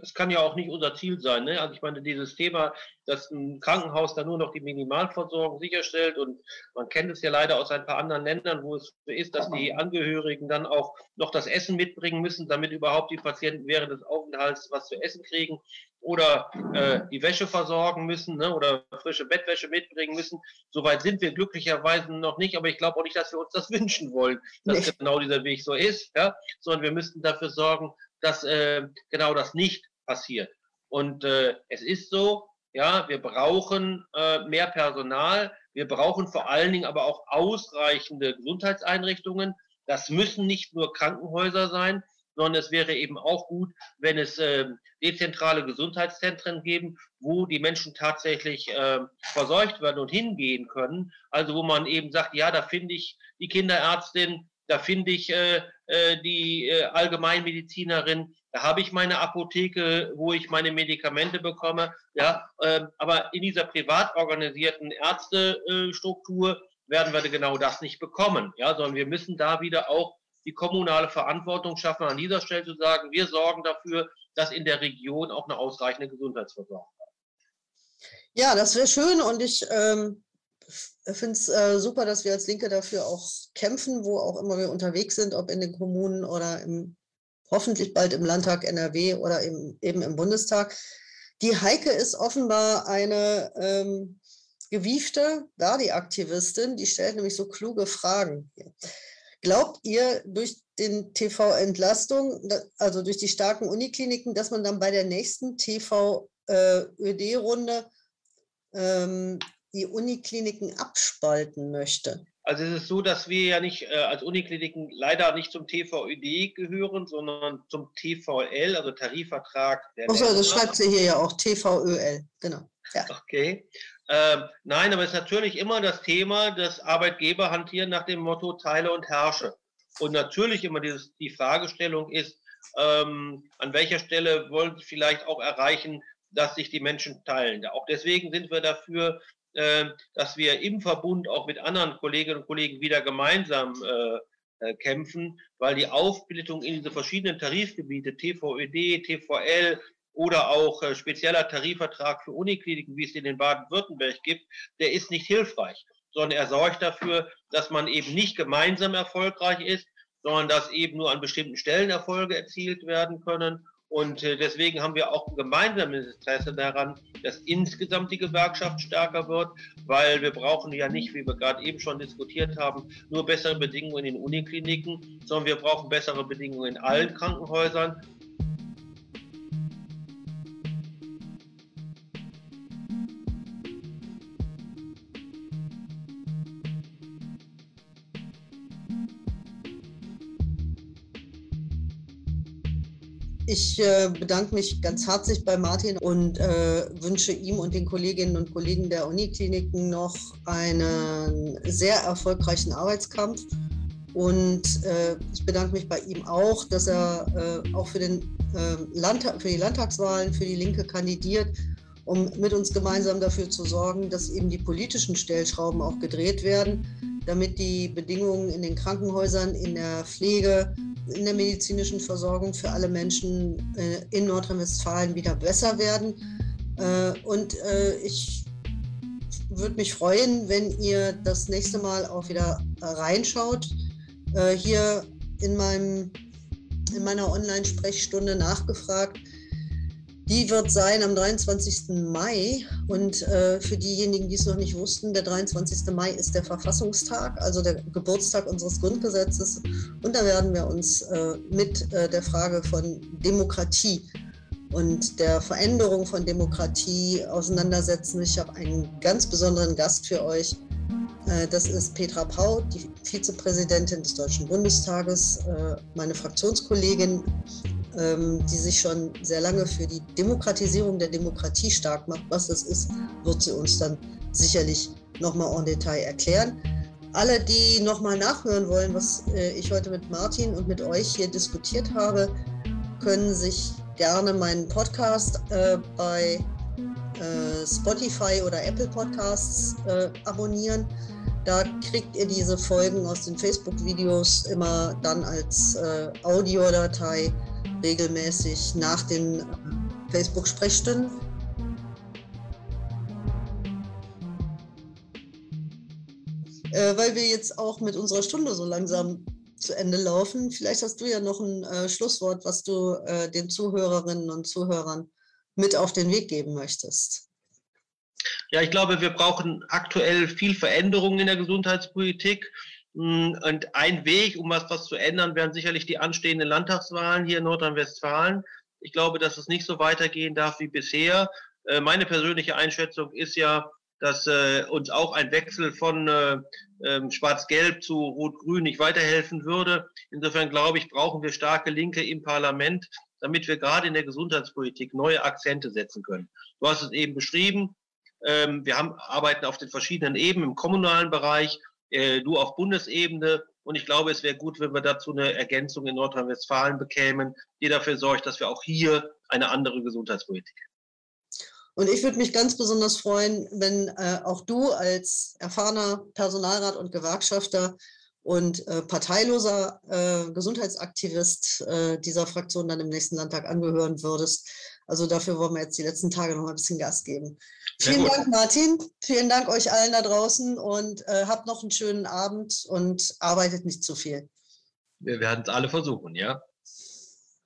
Das kann ja auch nicht unser Ziel sein. Ne? Also ich meine, dieses Thema, dass ein Krankenhaus da nur noch die Minimalversorgung sicherstellt und man kennt es ja leider aus ein paar anderen Ländern, wo es so ist, dass die Angehörigen dann auch noch das Essen mitbringen müssen, damit überhaupt die Patienten während des Aufenthalts was zu essen kriegen oder äh, die Wäsche versorgen müssen ne? oder frische Bettwäsche mitbringen müssen. Soweit sind wir glücklicherweise noch nicht, aber ich glaube auch nicht, dass wir uns das [LAUGHS] wünschen wollen, dass nee. genau dieser Weg so ist, ja? sondern wir müssten dafür sorgen, dass äh, genau das nicht passiert. Und äh, es ist so, ja, wir brauchen äh, mehr Personal. Wir brauchen vor allen Dingen aber auch ausreichende Gesundheitseinrichtungen. Das müssen nicht nur Krankenhäuser sein, sondern es wäre eben auch gut, wenn es äh, dezentrale Gesundheitszentren geben, wo die Menschen tatsächlich äh, versorgt werden und hingehen können. Also wo man eben sagt, ja, da finde ich die Kinderärztin, da finde ich äh, äh, die äh, Allgemeinmedizinerin, da habe ich meine Apotheke, wo ich meine Medikamente bekomme. Ja, äh, aber in dieser privat organisierten Ärztestruktur werden wir genau das nicht bekommen. Ja, sondern wir müssen da wieder auch die kommunale Verantwortung schaffen, an dieser Stelle zu sagen, wir sorgen dafür, dass in der Region auch eine ausreichende Gesundheitsversorgung. Ja, das wäre schön und ich ähm, finde es äh, super, dass wir als Linke dafür auch kämpfen, wo auch immer wir unterwegs sind, ob in den Kommunen oder im, hoffentlich bald im Landtag NRW oder im, eben im Bundestag. Die Heike ist offenbar eine ähm, gewiefte Verdi-Aktivistin, die stellt nämlich so kluge Fragen. Glaubt ihr durch den TV-Entlastung, also durch die starken Unikliniken, dass man dann bei der nächsten TV-ÖD-Runde äh, ähm, die Unikliniken abspalten möchte? Also es ist so, dass wir ja nicht äh, als Unikliniken leider nicht zum TVÖD gehören, sondern zum TVL, also Tarifvertrag der Achso, das schreibt sie hier ja auch, TVÖL, genau. Ja. Okay. Ähm, nein, aber es ist natürlich immer das Thema, dass Arbeitgeber hantieren nach dem Motto Teile und Herrsche. Und natürlich immer dieses, die Fragestellung ist, ähm, an welcher Stelle wollen Sie vielleicht auch erreichen, dass sich die Menschen teilen. Auch deswegen sind wir dafür, dass wir im Verbund auch mit anderen Kolleginnen und Kollegen wieder gemeinsam äh, äh kämpfen, weil die Aufsplittung in diese verschiedenen Tarifgebiete, TVÖD, TVL oder auch äh, spezieller Tarifvertrag für Unikliniken, wie es in den Baden-Württemberg gibt, der ist nicht hilfreich, sondern er sorgt dafür, dass man eben nicht gemeinsam erfolgreich ist, sondern dass eben nur an bestimmten Stellen Erfolge erzielt werden können und äh, deswegen haben wir auch ein gemeinsames Interesse daran, dass insgesamt die Gewerkschaft stärker wird, weil wir brauchen ja nicht, wie wir gerade eben schon diskutiert haben, nur bessere Bedingungen in Unikliniken, sondern wir brauchen bessere Bedingungen in allen Krankenhäusern. Ich äh, bedanke mich ganz herzlich bei Martin und äh, wünsche ihm und den Kolleginnen und Kollegen der Unikliniken noch einen sehr erfolgreichen Arbeitskampf. Und äh, ich bedanke mich bei ihm auch, dass er äh, auch für, den, äh, Landtag, für die Landtagswahlen für die Linke kandidiert, um mit uns gemeinsam dafür zu sorgen, dass eben die politischen Stellschrauben auch gedreht werden, damit die Bedingungen in den Krankenhäusern, in der Pflege, in der medizinischen Versorgung für alle Menschen äh, in Nordrhein-Westfalen wieder besser werden. Äh, und äh, ich würde mich freuen, wenn ihr das nächste Mal auch wieder reinschaut. Hier in, meinem, in meiner Online-Sprechstunde nachgefragt, die wird sein am 23. Mai. Und äh, für diejenigen, die es noch nicht wussten, der 23. Mai ist der Verfassungstag, also der Geburtstag unseres Grundgesetzes. Und da werden wir uns äh, mit äh, der Frage von Demokratie und der Veränderung von Demokratie auseinandersetzen. Ich habe einen ganz besonderen Gast für euch. Äh, das ist Petra Pau, die Vizepräsidentin des Deutschen Bundestages, äh, meine Fraktionskollegin die sich schon sehr lange für die Demokratisierung der Demokratie stark macht. Was das ist, wird sie uns dann sicherlich nochmal en Detail erklären. Alle, die nochmal nachhören wollen, was äh, ich heute mit Martin und mit euch hier diskutiert habe, können sich gerne meinen Podcast äh, bei äh, Spotify oder Apple Podcasts äh, abonnieren. Da kriegt ihr diese Folgen aus den Facebook-Videos immer dann als äh, Audiodatei regelmäßig nach den Facebook-Sprechstunden. Äh, weil wir jetzt auch mit unserer Stunde so langsam zu Ende laufen. Vielleicht hast du ja noch ein äh, Schlusswort, was du äh, den Zuhörerinnen und Zuhörern mit auf den Weg geben möchtest. Ja, ich glaube, wir brauchen aktuell viel Veränderung in der Gesundheitspolitik. Mm, und ein Weg, um was, was zu ändern, wären sicherlich die anstehenden Landtagswahlen hier in Nordrhein-Westfalen. Ich glaube, dass es nicht so weitergehen darf wie bisher. Äh, meine persönliche Einschätzung ist ja, dass äh, uns auch ein Wechsel von äh, ähm, Schwarz-Gelb zu Rot-Grün nicht weiterhelfen würde. Insofern glaube ich, brauchen wir starke Linke im Parlament, damit wir gerade in der Gesundheitspolitik neue Akzente setzen können. Du hast es eben beschrieben. Ähm, wir haben, arbeiten auf den verschiedenen Ebenen im kommunalen Bereich, äh, nur auf Bundesebene. Und ich glaube, es wäre gut, wenn wir dazu eine Ergänzung in Nordrhein-Westfalen bekämen, die dafür sorgt, dass wir auch hier eine andere Gesundheitspolitik haben. Und ich würde mich ganz besonders freuen, wenn äh, auch du als erfahrener Personalrat und Gewerkschafter und äh, parteiloser äh, Gesundheitsaktivist äh, dieser Fraktion dann im nächsten Landtag angehören würdest. Also dafür wollen wir jetzt die letzten Tage noch ein bisschen Gas geben. Vielen Dank, Martin. Vielen Dank euch allen da draußen und äh, habt noch einen schönen Abend und arbeitet nicht zu viel. Wir werden es alle versuchen, ja.